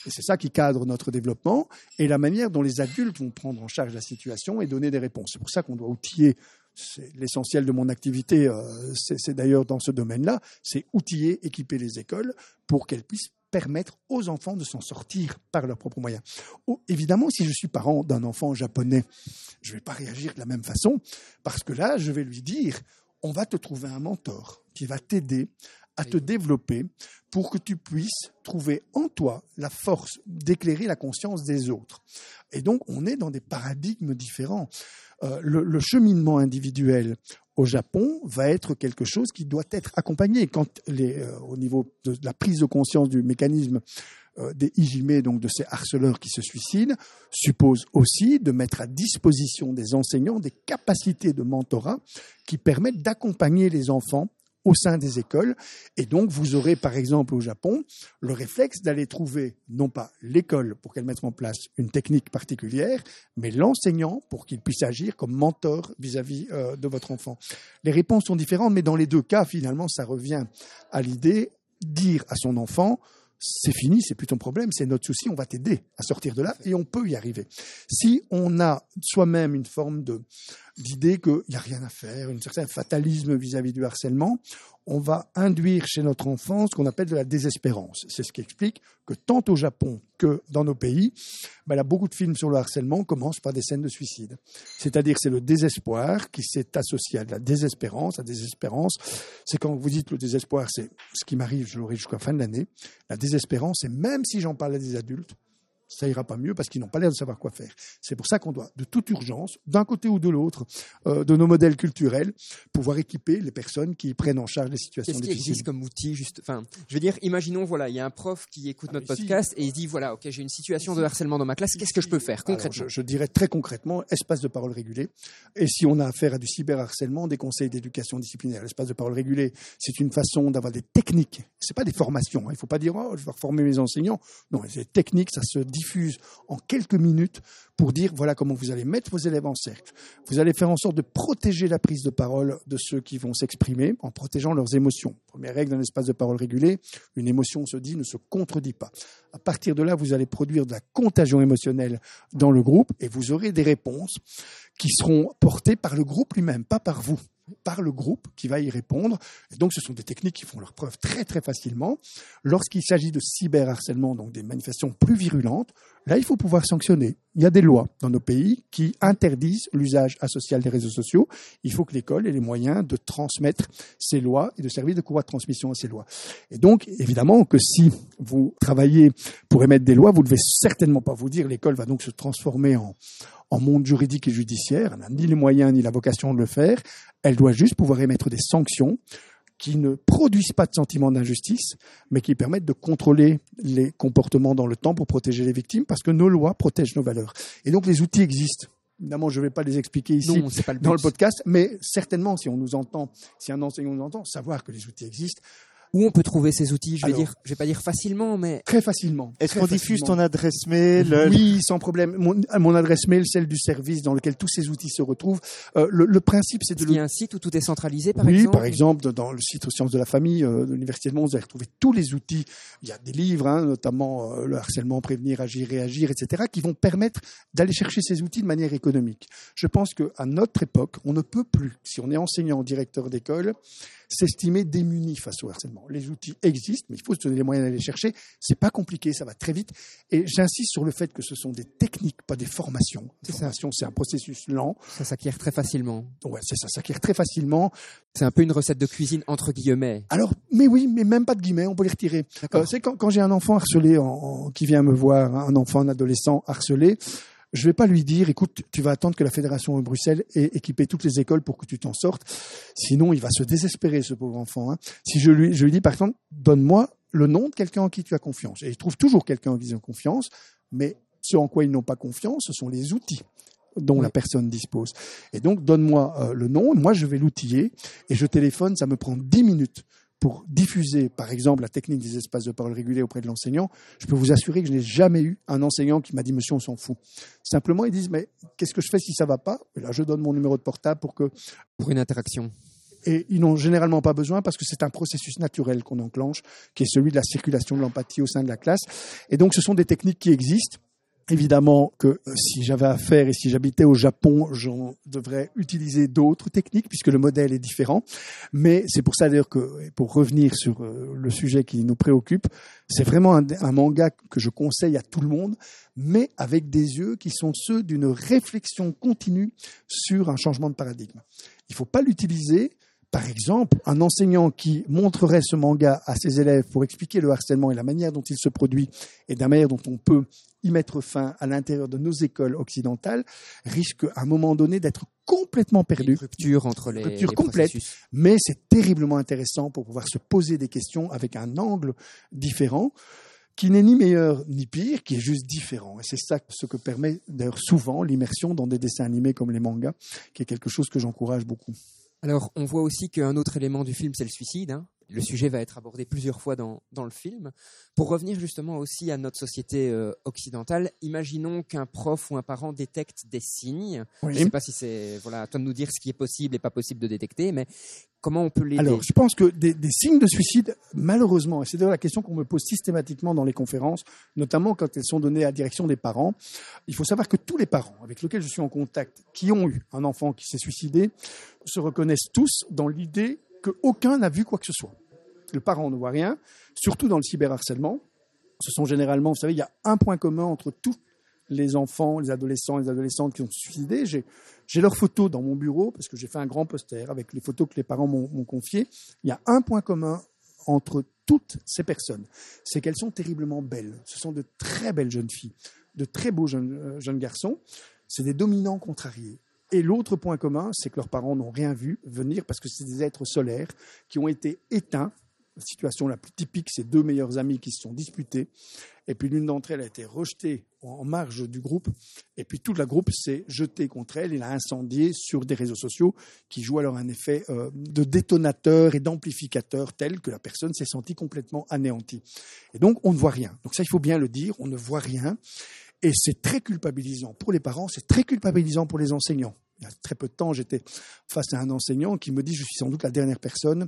Et c'est ça qui cadre notre développement et la manière dont les adultes vont prendre en charge la situation et donner des réponses. C'est pour ça qu'on doit outiller. C'est l'essentiel de mon activité. euh, c'est c'est d'ailleurs dans ce domaine-là. C'est outiller, équiper les écoles pour qu'elles puissent permettre aux enfants de s'en sortir par leurs propres moyens. Oh, évidemment, si je suis parent d'un enfant japonais, je ne vais pas réagir de la même façon parce que là, je vais lui dire on va te trouver un mentor qui va t'aider à te développer pour que tu puisses trouver en toi la force d'éclairer la conscience des autres. Et donc, on est dans des paradigmes différents. Euh, le, le cheminement individuel au Japon va être quelque chose qui doit être accompagné. Quand les, euh, au niveau de la prise de conscience du mécanisme euh, des IJME, donc de ces harceleurs qui se suicident, suppose aussi de mettre à disposition des enseignants des capacités de mentorat qui permettent d'accompagner les enfants au sein des écoles. Et donc, vous aurez, par exemple, au Japon, le réflexe d'aller trouver, non pas l'école pour qu'elle mette en place une technique particulière, mais l'enseignant pour qu'il puisse agir comme mentor vis-à-vis euh, de votre enfant. Les réponses sont différentes, mais dans les deux cas, finalement, ça revient à l'idée dire à son enfant, c'est fini, c'est plus ton problème, c'est notre souci, on va t'aider à sortir de là et on peut y arriver. Si on a soi-même une forme de d'idée qu'il n'y a rien à faire, un certain fatalisme vis-à-vis du harcèlement, on va induire chez notre enfant ce qu'on appelle de la désespérance. C'est ce qui explique que tant au Japon que dans nos pays, ben là, beaucoup de films sur le harcèlement commencent par des scènes de suicide. C'est-à-dire c'est le désespoir qui s'est associé à de la désespérance. La désespérance, c'est quand vous dites le désespoir, c'est ce qui m'arrive, je l'aurai jusqu'à la fin de l'année. La désespérance, c'est même si j'en parle à des adultes, ça ira pas mieux parce qu'ils n'ont pas l'air de savoir quoi faire. C'est pour ça qu'on doit, de toute urgence, d'un côté ou de l'autre, euh, de nos modèles culturels, pouvoir équiper les personnes qui prennent en charge les situations Qu'est-ce qui difficiles. existe comme outil juste Enfin, je veux dire, imaginons voilà, il y a un prof qui écoute notre Ah, ici- podcast et il dit voilà, ok, j'ai une situation de harcèlement dans ma classe, qu'est-ce que je peux faire Alors, concrètement je, je dirais très concrètement, espace de parole régulé. Et si on a affaire à du cyberharcèlement, des conseils d'éducation disciplinaire. L'espace de parole régulé, c'est une façon d'avoir des techniques. C'est pas des formations. hein. Il faut pas dire, oh, je vais reformer mes enseignants. Non, c'est des techniques, ça se diffuse en quelques minutes pour dire, voilà comment vous allez mettre vos élèves en cercle. Vous allez faire en sorte de protéger la prise de parole de ceux qui vont s'exprimer en protégeant leurs émotions. Première règle d'un espace de parole régulé, une émotion se dit, ne se contredit pas. À partir de là, vous allez produire de la contagion émotionnelle dans le groupe et vous aurez des réponses qui seront portées par le groupe lui-même, pas par vous, par le groupe qui va y répondre. Et donc, ce sont des techniques qui font leur preuve très très facilement. Lorsqu'il s'agit de cyberharcèlement, donc des manifestations plus virulentes, là, il faut pouvoir sanctionner. Il y a des lois dans nos pays qui interdisent l'usage asocial des réseaux sociaux. Il faut que l'école ait les moyens de transmettre ces lois et de servir de courroie de transmission à ces lois. Et donc, évidemment, que si vous travaillez pour émettre des lois, vous ne devez certainement pas vous dire l'école va donc se transformer en, en monde juridique et judiciaire. Elle n'a ni les moyens ni la vocation de le faire. Elle doit juste pouvoir émettre des sanctions qui ne produisent pas de sentiment d'injustice, mais qui permettent de contrôler les comportements dans le temps pour protéger les victimes, parce que nos lois protègent nos valeurs. Et donc les outils existent. Évidemment, je ne vais pas les expliquer ici Non, c'est pas le dans le podcast, mais certainement, si on nous entend, si un enseignant nous entend, savoir que les outils existent Où on peut trouver ces outils Je vais Alors- dire, je vais pas dire facilement, mais très facilement. Est-ce qu'on diffuse ton adresse mail euh, Oui, sans problème. Mon, mon adresse mail, celle du service dans lequel tous ces outils se retrouvent. Euh, le, le principe, c'est de il y a un site où tout est centralisé, par oui, exemple. par exemple, dans le site Sciences de la famille euh, de l'Université de Mons, vous allez retrouver tous les outils. Il y a des livres, hein, notamment euh, le harcèlement, prévenir, agir, réagir, etc., qui vont permettre d'aller chercher ces outils de manière économique. Je pense qu'à notre époque, on ne peut plus, si on est enseignant, directeur d'école, s'estimer démuni face au harcèlement. Les outils existent, mais il faut se donner les moyens d'aller les chercher. C'est pas compliqué, ça va très vite. Et j'insiste sur le fait que ce sont des techniques, pas des formations. C'est ça. formations, c'est un processus lent. Ça s'acquiert très facilement. Ouais, c'est ça, ça s'acquiert très facilement. C'est un peu une recette de cuisine entre guillemets. Alors, mais oui, mais même pas de guillemets, on peut les retirer. Euh, c'est quand, quand j'ai un enfant harcelé en, en- qui vient me voir, un enfant, un adolescent harcelé, je vais pas lui dire, écoute, tu vas attendre que la fédération de Bruxelles ait équipé toutes les écoles pour que tu t'en sortes. Sinon, il va se désespérer, ce pauvre enfant. hein. Si je lui, je lui dis, par exemple, donne-moi le nom de quelqu'un en qui tu as confiance. Et il trouve toujours quelqu'un en qui ils ont confiance, mais ce en quoi ils n'ont pas confiance, ce sont les outils dont Oui. la personne dispose. Et donc, donne-moi euh, le nom, moi je vais l'outiller, et je téléphone, ça me prend 10 minutes pour diffuser, par exemple, la technique des espaces de parole réguliers auprès de l'enseignant. Je peux vous assurer que je n'ai jamais eu un enseignant qui m'a dit, monsieur, on s'en fout. Simplement, ils disent, mais qu'est-ce que je fais si ça va pas? Et là, je donne mon numéro de portable pour que Pour une interaction. et ils n'ont généralement pas besoin parce que c'est un processus naturel qu'on enclenche, qui est celui de la circulation de l'empathie au sein de la classe. Et donc, ce sont des techniques qui existent. Évidemment que euh, si j'avais à faire et si j'habitais au Japon, j'en devrais utiliser d'autres techniques puisque le modèle est différent. Mais c'est pour ça d'ailleurs que, pour revenir sur euh, le sujet qui nous préoccupe, c'est vraiment un, un manga que je conseille à tout le monde, mais avec des yeux qui sont ceux d'une réflexion continue sur un changement de paradigme. Il ne faut pas l'utiliser par exemple, un enseignant qui montrerait ce manga à ses élèves pour expliquer le harcèlement et la manière dont il se produit et de la manière dont on peut y mettre fin à l'intérieur de nos écoles occidentales risque à un moment donné d'être complètement Une perdu. rupture entre les, Rupture les complète. processus. Mais c'est terriblement intéressant pour pouvoir se poser des questions avec un angle différent qui n'est ni meilleur ni pire, qui est juste différent. Et c'est ça ce que permet d'ailleurs souvent l'immersion dans des dessins animés comme les mangas, qui est quelque chose que j'encourage beaucoup. Alors, on voit aussi qu'un autre élément du film, c'est le suicide. hein. Le sujet va être abordé plusieurs fois dans, dans le film. Pour revenir justement aussi à notre société euh, occidentale, imaginons qu'un prof ou un parent détecte des signes. Je ne sais pas si c'est voilà, à toi de nous dire ce qui est possible et pas possible de détecter, mais comment on peut l'aider? Alors, je pense que des, des signes de suicide, malheureusement, et c'est d'ailleurs la question qu'on me pose systématiquement dans les conférences, notamment quand elles sont données à la direction des parents, il faut savoir que tous les parents avec lesquels je suis en contact, qui ont eu un enfant qui s'est suicidé, se reconnaissent tous dans l'idée qu'aucun n'a vu quoi que ce soit. Le parent ne voit rien, surtout dans le cyberharcèlement. Ce sont généralement, vous savez, il y a un point commun entre tous les enfants, les adolescents, les adolescentes qui ont suicidé. J'ai, leurs photos dans mon bureau parce que j'ai fait un grand poster avec les photos que les parents m'ont, m'ont confiées. Il y a un point commun entre toutes ces personnes, c'est qu'elles sont terriblement belles. Ce sont de très belles jeunes filles, de très beaux jeunes, euh, jeunes garçons. C'est des dominants contrariés. Et l'autre point commun, c'est que leurs parents n'ont rien vu venir parce que c'est des êtres solaires qui ont été éteints. La situation la plus typique, c'est deux meilleurs amis qui se sont disputés. Et puis l'une d'entre elles a été rejetée en marge du groupe. Et puis toute la groupe s'est jetée contre elle et l'a incendiée sur des réseaux sociaux qui jouent alors un effet euh, de détonateur et d'amplificateur tel que la personne s'est sentie complètement anéantie. Et donc on ne voit rien. Donc ça, il faut bien le dire, on ne voit rien. Et c'est très culpabilisant pour les parents, c'est très culpabilisant pour les enseignants. Il y a très peu de temps, j'étais face à un enseignant qui me dit, je suis sans doute la dernière personne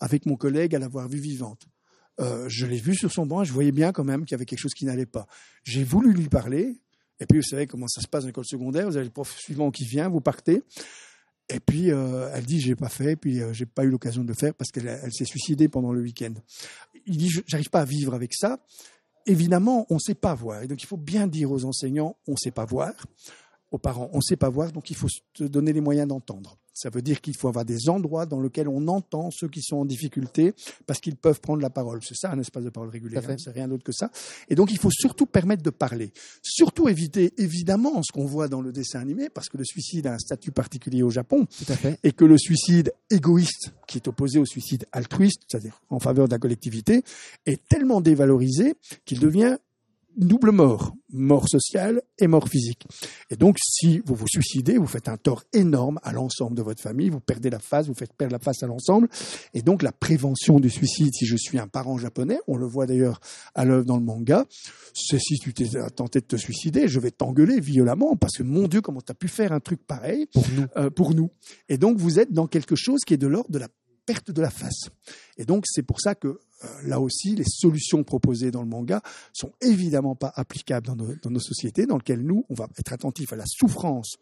avec mon collègue à l'avoir vue vivante. Euh, je l'ai vu sur son banc, je voyais bien quand même qu'il y avait quelque chose qui n'allait pas. J'ai voulu lui parler, et puis vous savez comment ça se passe dans l'école secondaire, vous avez le prof suivant qui vient, vous partez, et puis euh, elle dit j'ai pas fait, puis euh, j'ai pas eu l'occasion de le faire parce qu'elle elle s'est suicidée pendant le week-end. Il dit j'arrive pas à vivre avec ça. Évidemment, on ne sait pas voir, et donc il faut bien dire aux enseignants on ne sait pas voir. aux parents. On ne sait pas voir, donc il faut se donner les moyens d'entendre. Ça veut dire qu'il faut avoir des endroits dans lesquels on entend ceux qui sont en difficulté parce qu'ils peuvent prendre la parole. C'est ça un espace de parole régulier, hein, c'est rien d'autre que ça. Et donc il faut surtout permettre de parler. Surtout éviter évidemment ce qu'on voit dans le dessin animé parce que le suicide a un statut particulier au Japon Tout à fait. et que le suicide égoïste, qui est opposé au suicide altruiste, c'est-à-dire en faveur de la collectivité, est tellement dévalorisé qu'il devient double mort, mort sociale et mort physique. Et donc, si vous vous suicidez, vous faites un tort énorme à l'ensemble de votre famille, vous perdez la face, vous faites perdre la face à l'ensemble. Et donc, la prévention du suicide, si je suis un parent japonais, on le voit d'ailleurs à l'œuvre dans le manga, c'est si tu t'es tenté de te suicider, je vais t'engueuler violemment parce que mon Dieu, comment t'as pu faire un truc pareil Pour nous. euh, pour nous. Et donc, vous êtes dans quelque chose qui est de l'ordre de la perte de la face. Et donc, c'est pour ça que euh, là aussi, les solutions proposées dans le manga sont évidemment pas applicables dans nos, dans nos sociétés, dans lesquelles nous, on va être attentif à la souffrance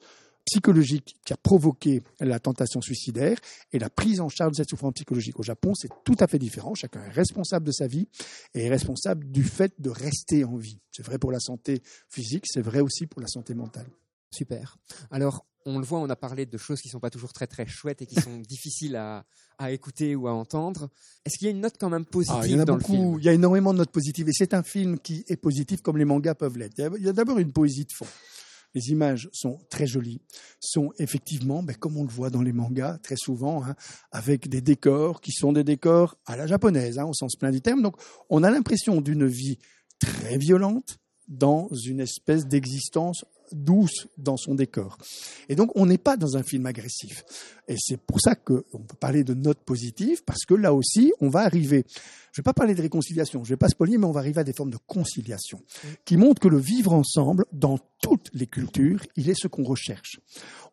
psychologique qui a provoqué la tentation suicidaire et la prise en charge de cette souffrance psychologique. Au Japon, c'est tout à fait différent. Chacun est responsable de sa vie et est responsable du fait de rester en vie. C'est vrai pour la santé physique, c'est vrai aussi pour la santé mentale. Super. Alors, on le voit, on a parlé de choses qui sont pas toujours très très chouettes et qui sont difficiles à, à écouter ou à entendre. Est-ce qu'il y a une note quand même positive Ah, il y en a dans beaucoup. le film? Il y a énormément de notes positives et c'est un film qui est positif comme les mangas peuvent l'être. Il y a- Il y a d'abord une poésie de fond. Les images sont très jolies, sont effectivement, ben, comme on le voit dans les mangas très souvent, hein, avec des décors qui sont des décors à la japonaise, hein, au sens plein du terme. Donc, on a l'impression d'une vie très violente dans une espèce d'existence douce dans son décor. Et donc, on n'est pas dans un film agressif. Et c'est pour ça qu'on peut parler de notes positives, parce que là aussi, on va arriver, je ne vais pas parler de réconciliation, je ne vais pas spoiler, mais on va arriver à des formes de conciliation, qui montrent que le vivre ensemble, dans toutes les cultures, il est ce qu'on recherche.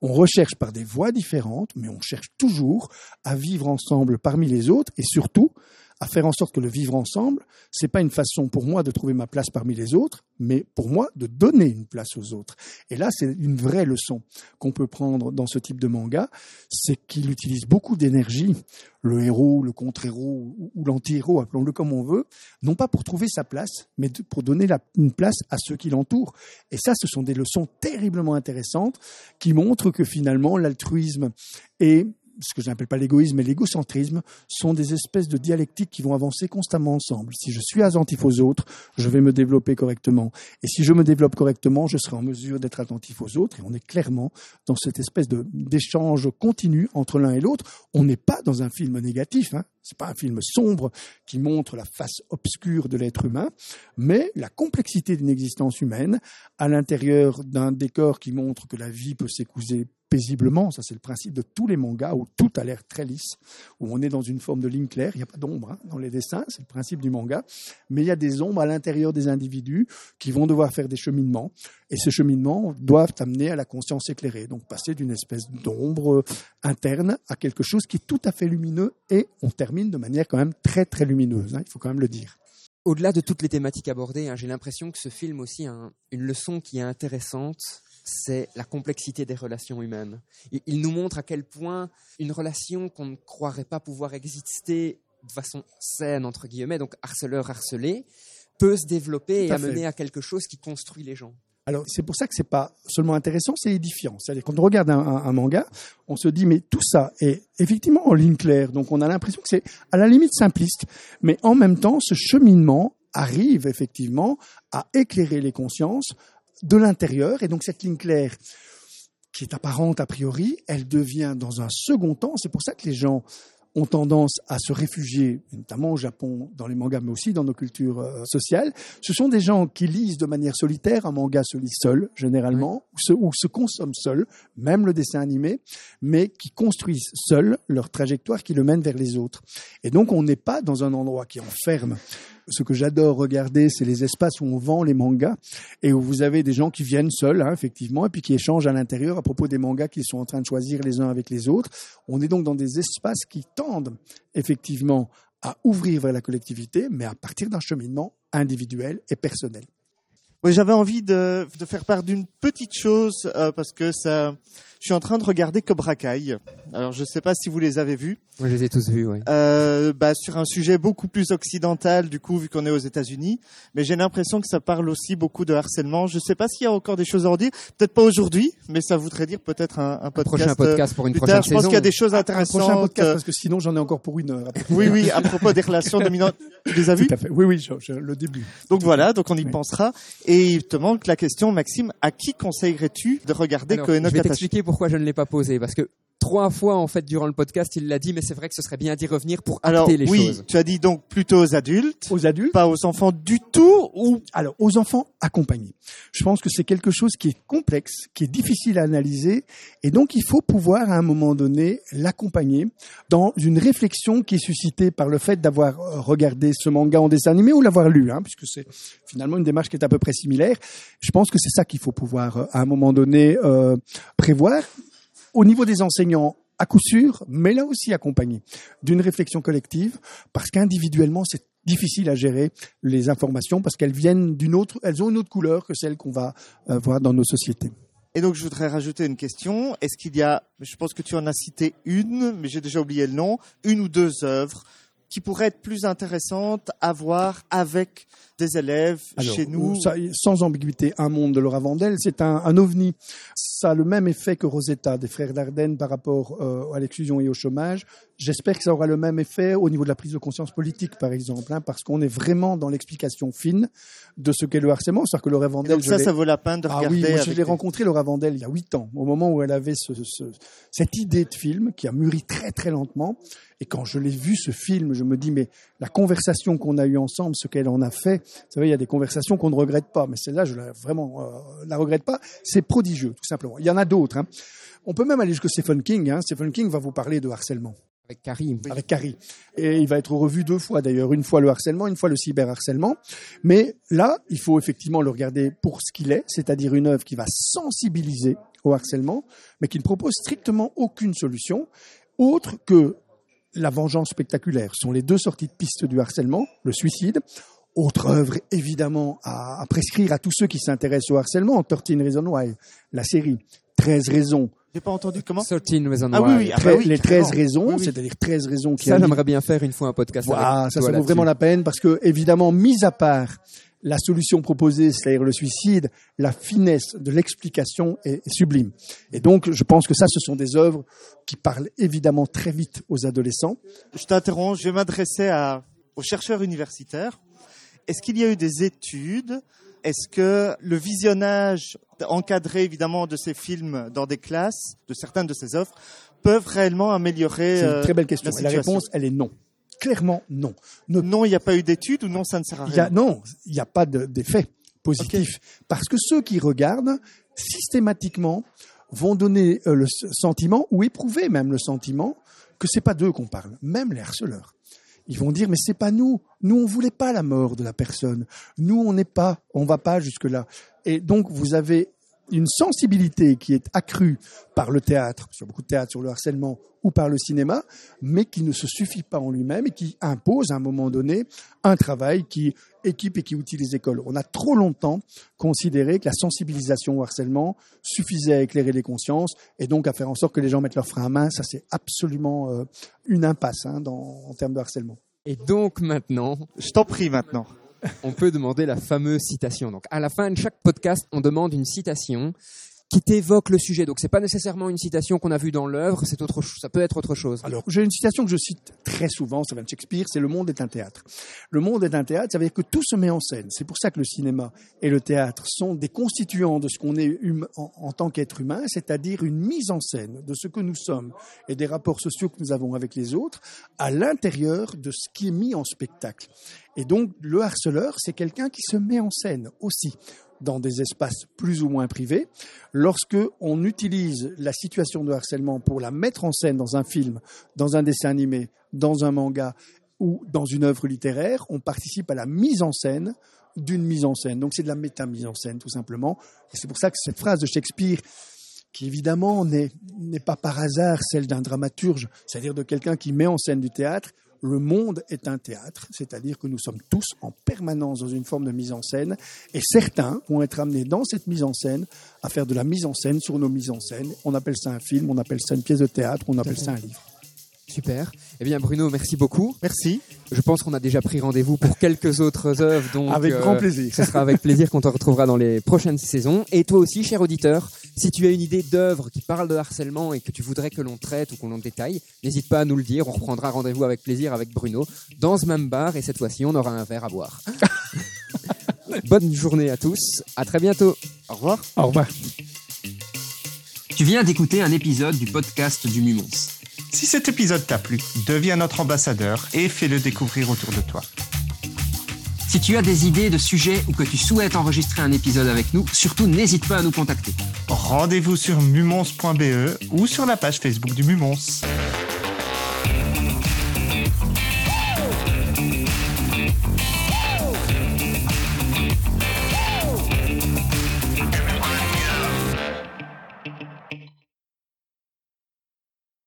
On recherche par des voies différentes, mais on cherche toujours à vivre ensemble parmi les autres, et surtout, à faire en sorte que le vivre ensemble, c'est pas une façon pour moi de trouver ma place parmi les autres, mais pour moi de donner une place aux autres. Et là, c'est une vraie leçon qu'on peut prendre dans ce type de manga, c'est qu'il utilise beaucoup d'énergie, le héros, le contre-héros ou, l'anti-héros, appelons-le comme on veut, non pas pour trouver sa place, mais pour donner une place à ceux qui l'entourent. Et ça, ce sont des leçons terriblement intéressantes qui montrent que finalement, l'altruisme et ce que je n'appelle pas l'égoïsme, mais l'égocentrisme, sont des espèces de dialectiques qui vont avancer constamment ensemble. Si je suis attentif aux autres, je vais me développer correctement. Et si je me développe correctement, je serai en mesure d'être attentif aux autres. Et on est clairement dans cette espèce d'échange continu entre l'un et l'autre. On n'est pas dans un film négatif. Hein. C'est pas un film sombre qui montre la face obscure de l'être humain, mais la complexité d'une existence humaine à l'intérieur d'un décor qui montre que la vie peut s'écouser paisiblement. Ça, c'est le principe de tous les mangas où tout a l'air très lisse, où on est dans une forme de ligne claire. Il n'y a pas d'ombre hein, dans les dessins, c'est le principe du manga. Mais il y a des ombres à l'intérieur des individus qui vont devoir faire des cheminements. Et ces cheminements doivent amener à la conscience éclairée. Donc passer d'une espèce d'ombre interne à quelque chose qui est tout à fait lumineux. Et on termine de manière quand même très très lumineuse. hein, il faut quand même le dire. Au-delà de toutes les thématiques abordées, hein, j'ai l'impression que ce film aussi a un- une leçon qui est intéressante, c'est la complexité des relations humaines. Il, il nous montre à quel point une relation qu'on ne croirait pas pouvoir exister de façon saine, entre guillemets, donc harceleur-harcelé, peut se développer et fait. amener à quelque chose qui construit les gens. Alors c'est pour ça que c'est pas seulement intéressant, c'est édifiant. C'est-à-dire quand on regarde un, un- un manga, on se dit mais tout ça est effectivement en ligne claire. Donc on a l'impression que c'est à la limite simpliste, mais en même temps ce cheminement arrive effectivement à éclairer les consciences de l'intérieur et donc cette ligne claire qui est apparente a priori, elle devient dans un second temps. C'est pour ça que les gens ont tendance à se réfugier, notamment au Japon, dans les mangas, mais aussi dans nos cultures euh, sociales. Ce sont des gens qui lisent de manière solitaire. Un manga se lit seul, généralement, ou, se, ou se consomment seul, même le dessin animé, mais qui construisent seuls leur trajectoire qui le mène vers les autres. Et donc, on n'est pas dans un endroit qui enferme. Ce que j'adore regarder, c'est les espaces où on vend les mangas et où vous avez des gens qui viennent seuls, hein, effectivement, et puis qui échangent à l'intérieur à propos des mangas qu'ils sont en train de choisir les uns avec les autres. On est donc dans des espaces qui tendent effectivement à ouvrir vers la collectivité, mais à partir d'un cheminement individuel et personnel. Oui, j'avais envie de, faire part d'une petite chose euh, parce que ça, je suis en train de regarder Cobra Kai. Alors, je ne sais pas si vous les avez vus. Moi, je les ai tous vus, oui. Euh, bah, sur un sujet beaucoup plus occidental, du coup, vu qu'on est aux États-Unis. Mais j'ai l'impression que ça parle aussi beaucoup de harcèlement. Je ne sais pas s'il y a encore des choses à en dire. Peut-être pas aujourd'hui, mais ça voudrait dire peut-être un, un podcast. prochain podcast pour une plus prochaine tard. Je pense qu'il y a des choses Un intéressantes. prochain podcast, euh, parce que sinon j'en ai encore pour une heure. Oui, oui, à propos des relations dominantes. Tu les as vues Tout à fait. Oui, oui, je- je- le début. Donc voilà, donc on y Oui. pensera. Et il te manque la question, Maxime, à qui conseillerais-tu de regarder Alors, Pourquoi je ne l'ai pas posé, parce que trois fois en fait durant le podcast il l'a dit, mais c'est vrai que ce serait bien d'y revenir pour Alors acter les oui, choses. tu as dit donc plutôt aux adultes, Aux adultes, pas aux enfants du tout, ou alors aux enfants accompagnés. Je pense que c'est quelque chose qui est complexe, qui est difficile à analyser, et donc il faut pouvoir à un moment donné l'accompagner dans une réflexion qui est suscitée par le fait d'avoir euh, regardé ce manga en dessin animé ou l'avoir lu, hein, puisque c'est finalement une démarche qui est à peu près similaire. Je pense que c'est ça qu'il faut pouvoir euh, à un moment donné euh, prévoir. Au niveau des enseignants, à coup sûr, mais là aussi accompagné d'une réflexion collective, parce qu'individuellement, c'est difficile à gérer les informations parce qu'elles viennent d'une autre, elles ont une autre couleur que celle qu'on va euh, voir dans nos sociétés. Et donc je voudrais rajouter une question. Est-ce qu'il y a, je pense que tu en as cité une, mais j'ai déjà oublié le nom, une ou deux œuvres qui pourraient être plus intéressantes à voir avec des élèves Alors, chez nous ça, sans ambiguïté, un monde de Laura Vandel, c'est un, un ovni. Ça a le même effet que Rosetta des frères Dardenne par rapport euh, à l'exclusion et au chômage. J'espère que ça aura le même effet au niveau de la prise de conscience politique, par exemple, hein, parce qu'on est vraiment dans l'explication fine de ce qu'est le harcèlement. C'est-à-dire que Laura Vandel, donc ça, ça vaut la peine de Ah regarder. oui, moi je l'ai rencontré Laura Vandel il y a huit ans, au moment où elle avait ce, ce- cette idée de film qui a mûri très très lentement. Et quand je l'ai vu ce film, je me dis mais la conversation qu'on a eue ensemble, ce qu'elle en a fait, savez, il y a des conversations qu'on ne regrette pas, mais celle-là, je la vraiment euh, la regrette pas. C'est prodigieux, tout simplement. Il y en a d'autres. hein. On peut même aller jusqu'à Stephen King. Hein. Stephen King va vous parler de harcèlement Avec Karim. avec Carrie. Et il va être revu deux fois d'ailleurs, une fois le harcèlement, une fois le cyberharcèlement. Mais là, il faut effectivement le regarder pour ce qu'il est, c'est-à-dire une œuvre qui va sensibiliser au harcèlement, mais qui ne propose strictement aucune solution autre que la vengeance spectaculaire. Ce sont les deux sorties de piste du harcèlement, le suicide. Autre œuvre, évidemment, à, à prescrire à tous ceux qui s'intéressent au harcèlement, 13 Reasons Why, la série 13 raisons J'ai pas entendu comment? 13 Reasons Ah oui, Why. oui, ah bah Très- oui, les carrément. 13 raisons, Oui, oui. c'est-à-dire 13 raisons qui Ça, j'aimerais bien faire une fois un podcast. Voilà, avec ça, ça vaut vraiment la peine parce que, évidemment, mis à part la solution proposée, c'est-à-dire le suicide, la finesse de l'explication est, est sublime. Et donc, je pense que ça, ce sont des œuvres qui parlent évidemment très vite aux adolescents. Je t'interromps, je vais m'adresser à, aux chercheurs universitaires. Est-ce qu'il y a eu des études? Est-ce que le visionnage encadré évidemment de ces films dans des classes, de certaines de ces œuvres, peuvent réellement améliorer C'est une euh, très belle question. la Et la réponse, elle est non. Clairement, non. Non, il n'y a pas eu d'études ou non, ça ne sert à Il y a, rien? non, il n'y a pas de- d'effet positif. Parce que ceux qui regardent, systématiquement, vont donner euh, le sentiment, ou éprouver même le sentiment, que c'est pas d'eux qu'on parle, même les harceleurs. Ils vont dire, mais c'est pas nous. Nous, on voulait pas la mort de la personne. Nous, on n'est pas, on va pas jusque-là. Et donc, vous avez une sensibilité qui est accrue par le théâtre, a beaucoup de théâtre sur le harcèlement, ou par le cinéma, mais qui ne se suffit pas en lui-même et qui impose à un moment donné un travail qui équipe et qui outille les écoles. On a trop longtemps considéré que la sensibilisation au harcèlement suffisait à éclairer les consciences et donc à faire en sorte que les gens mettent leurs freins à main. Ça, c'est absolument euh, une impasse hein, dans, en termes de harcèlement. Et donc maintenant, Je t'en prie maintenant. On peut demander la fameuse citation. Donc, à la fin de chaque podcast, on demande une citation qui t'évoque le sujet. Donc, c'est pas nécessairement une citation qu'on a vue dans l'œuvre, c'est autre. Ça peut être autre chose. Alors, j'ai une citation que je cite très souvent, ça vient de Shakespeare, c'est Le monde est un théâtre. Le monde est un théâtre, ça veut dire que tout se met en scène. C'est pour ça que le cinéma et le théâtre sont des constituants de ce qu'on est hum- en tant qu'être humain, c'est-à-dire une mise en scène de ce que nous sommes et des rapports sociaux que nous avons avec les autres à l'intérieur de ce qui est mis en spectacle. Et donc, le harceleur, c'est quelqu'un qui se met en scène aussi dans des espaces plus ou moins privés. Lorsque on utilise la situation de harcèlement pour la mettre en scène dans un film, dans un dessin animé, dans un manga ou dans une œuvre littéraire, on participe à la mise en scène d'une mise en scène. Donc c'est de la méta-mise en scène, tout simplement. Et c'est pour ça que cette phrase de Shakespeare, qui évidemment n'est n'est pas par hasard celle d'un dramaturge, c'est-à-dire de quelqu'un qui met en scène du théâtre, le monde est un théâtre, c'est-à-dire que nous sommes tous en permanence dans une forme de mise en scène, et certains vont être amenés dans cette mise en scène à faire de la mise en scène sur nos mises en scène. On appelle ça un film, on appelle ça une pièce de théâtre, on appelle ça un livre. Super. Eh bien, Bruno, merci beaucoup. Merci. Je pense qu'on a déjà pris rendez-vous pour quelques autres œuvres. Donc, avec grand euh, plaisir. Ce sera avec plaisir qu'on te retrouvera dans les prochaines saisons. Et toi aussi, cher auditeur, si tu as une idée d'œuvre qui parle de harcèlement et que tu voudrais que l'on traite ou qu'on en détaille, n'hésite pas à nous le dire. On reprendra rendez-vous avec plaisir avec Bruno dans ce même bar. Et cette fois-ci, on aura un verre à boire. Bonne journée à tous. À très bientôt. Au revoir. Au revoir. Tu viens d'écouter un épisode du podcast du Mumons. Si cet épisode t'a plu, deviens notre ambassadeur et fais-le découvrir autour de toi. Si tu as des idées de sujets ou que tu souhaites enregistrer un épisode avec nous, surtout n'hésite pas à nous contacter. Rendez-vous sur mumons.be ou sur la page Facebook du Mumons.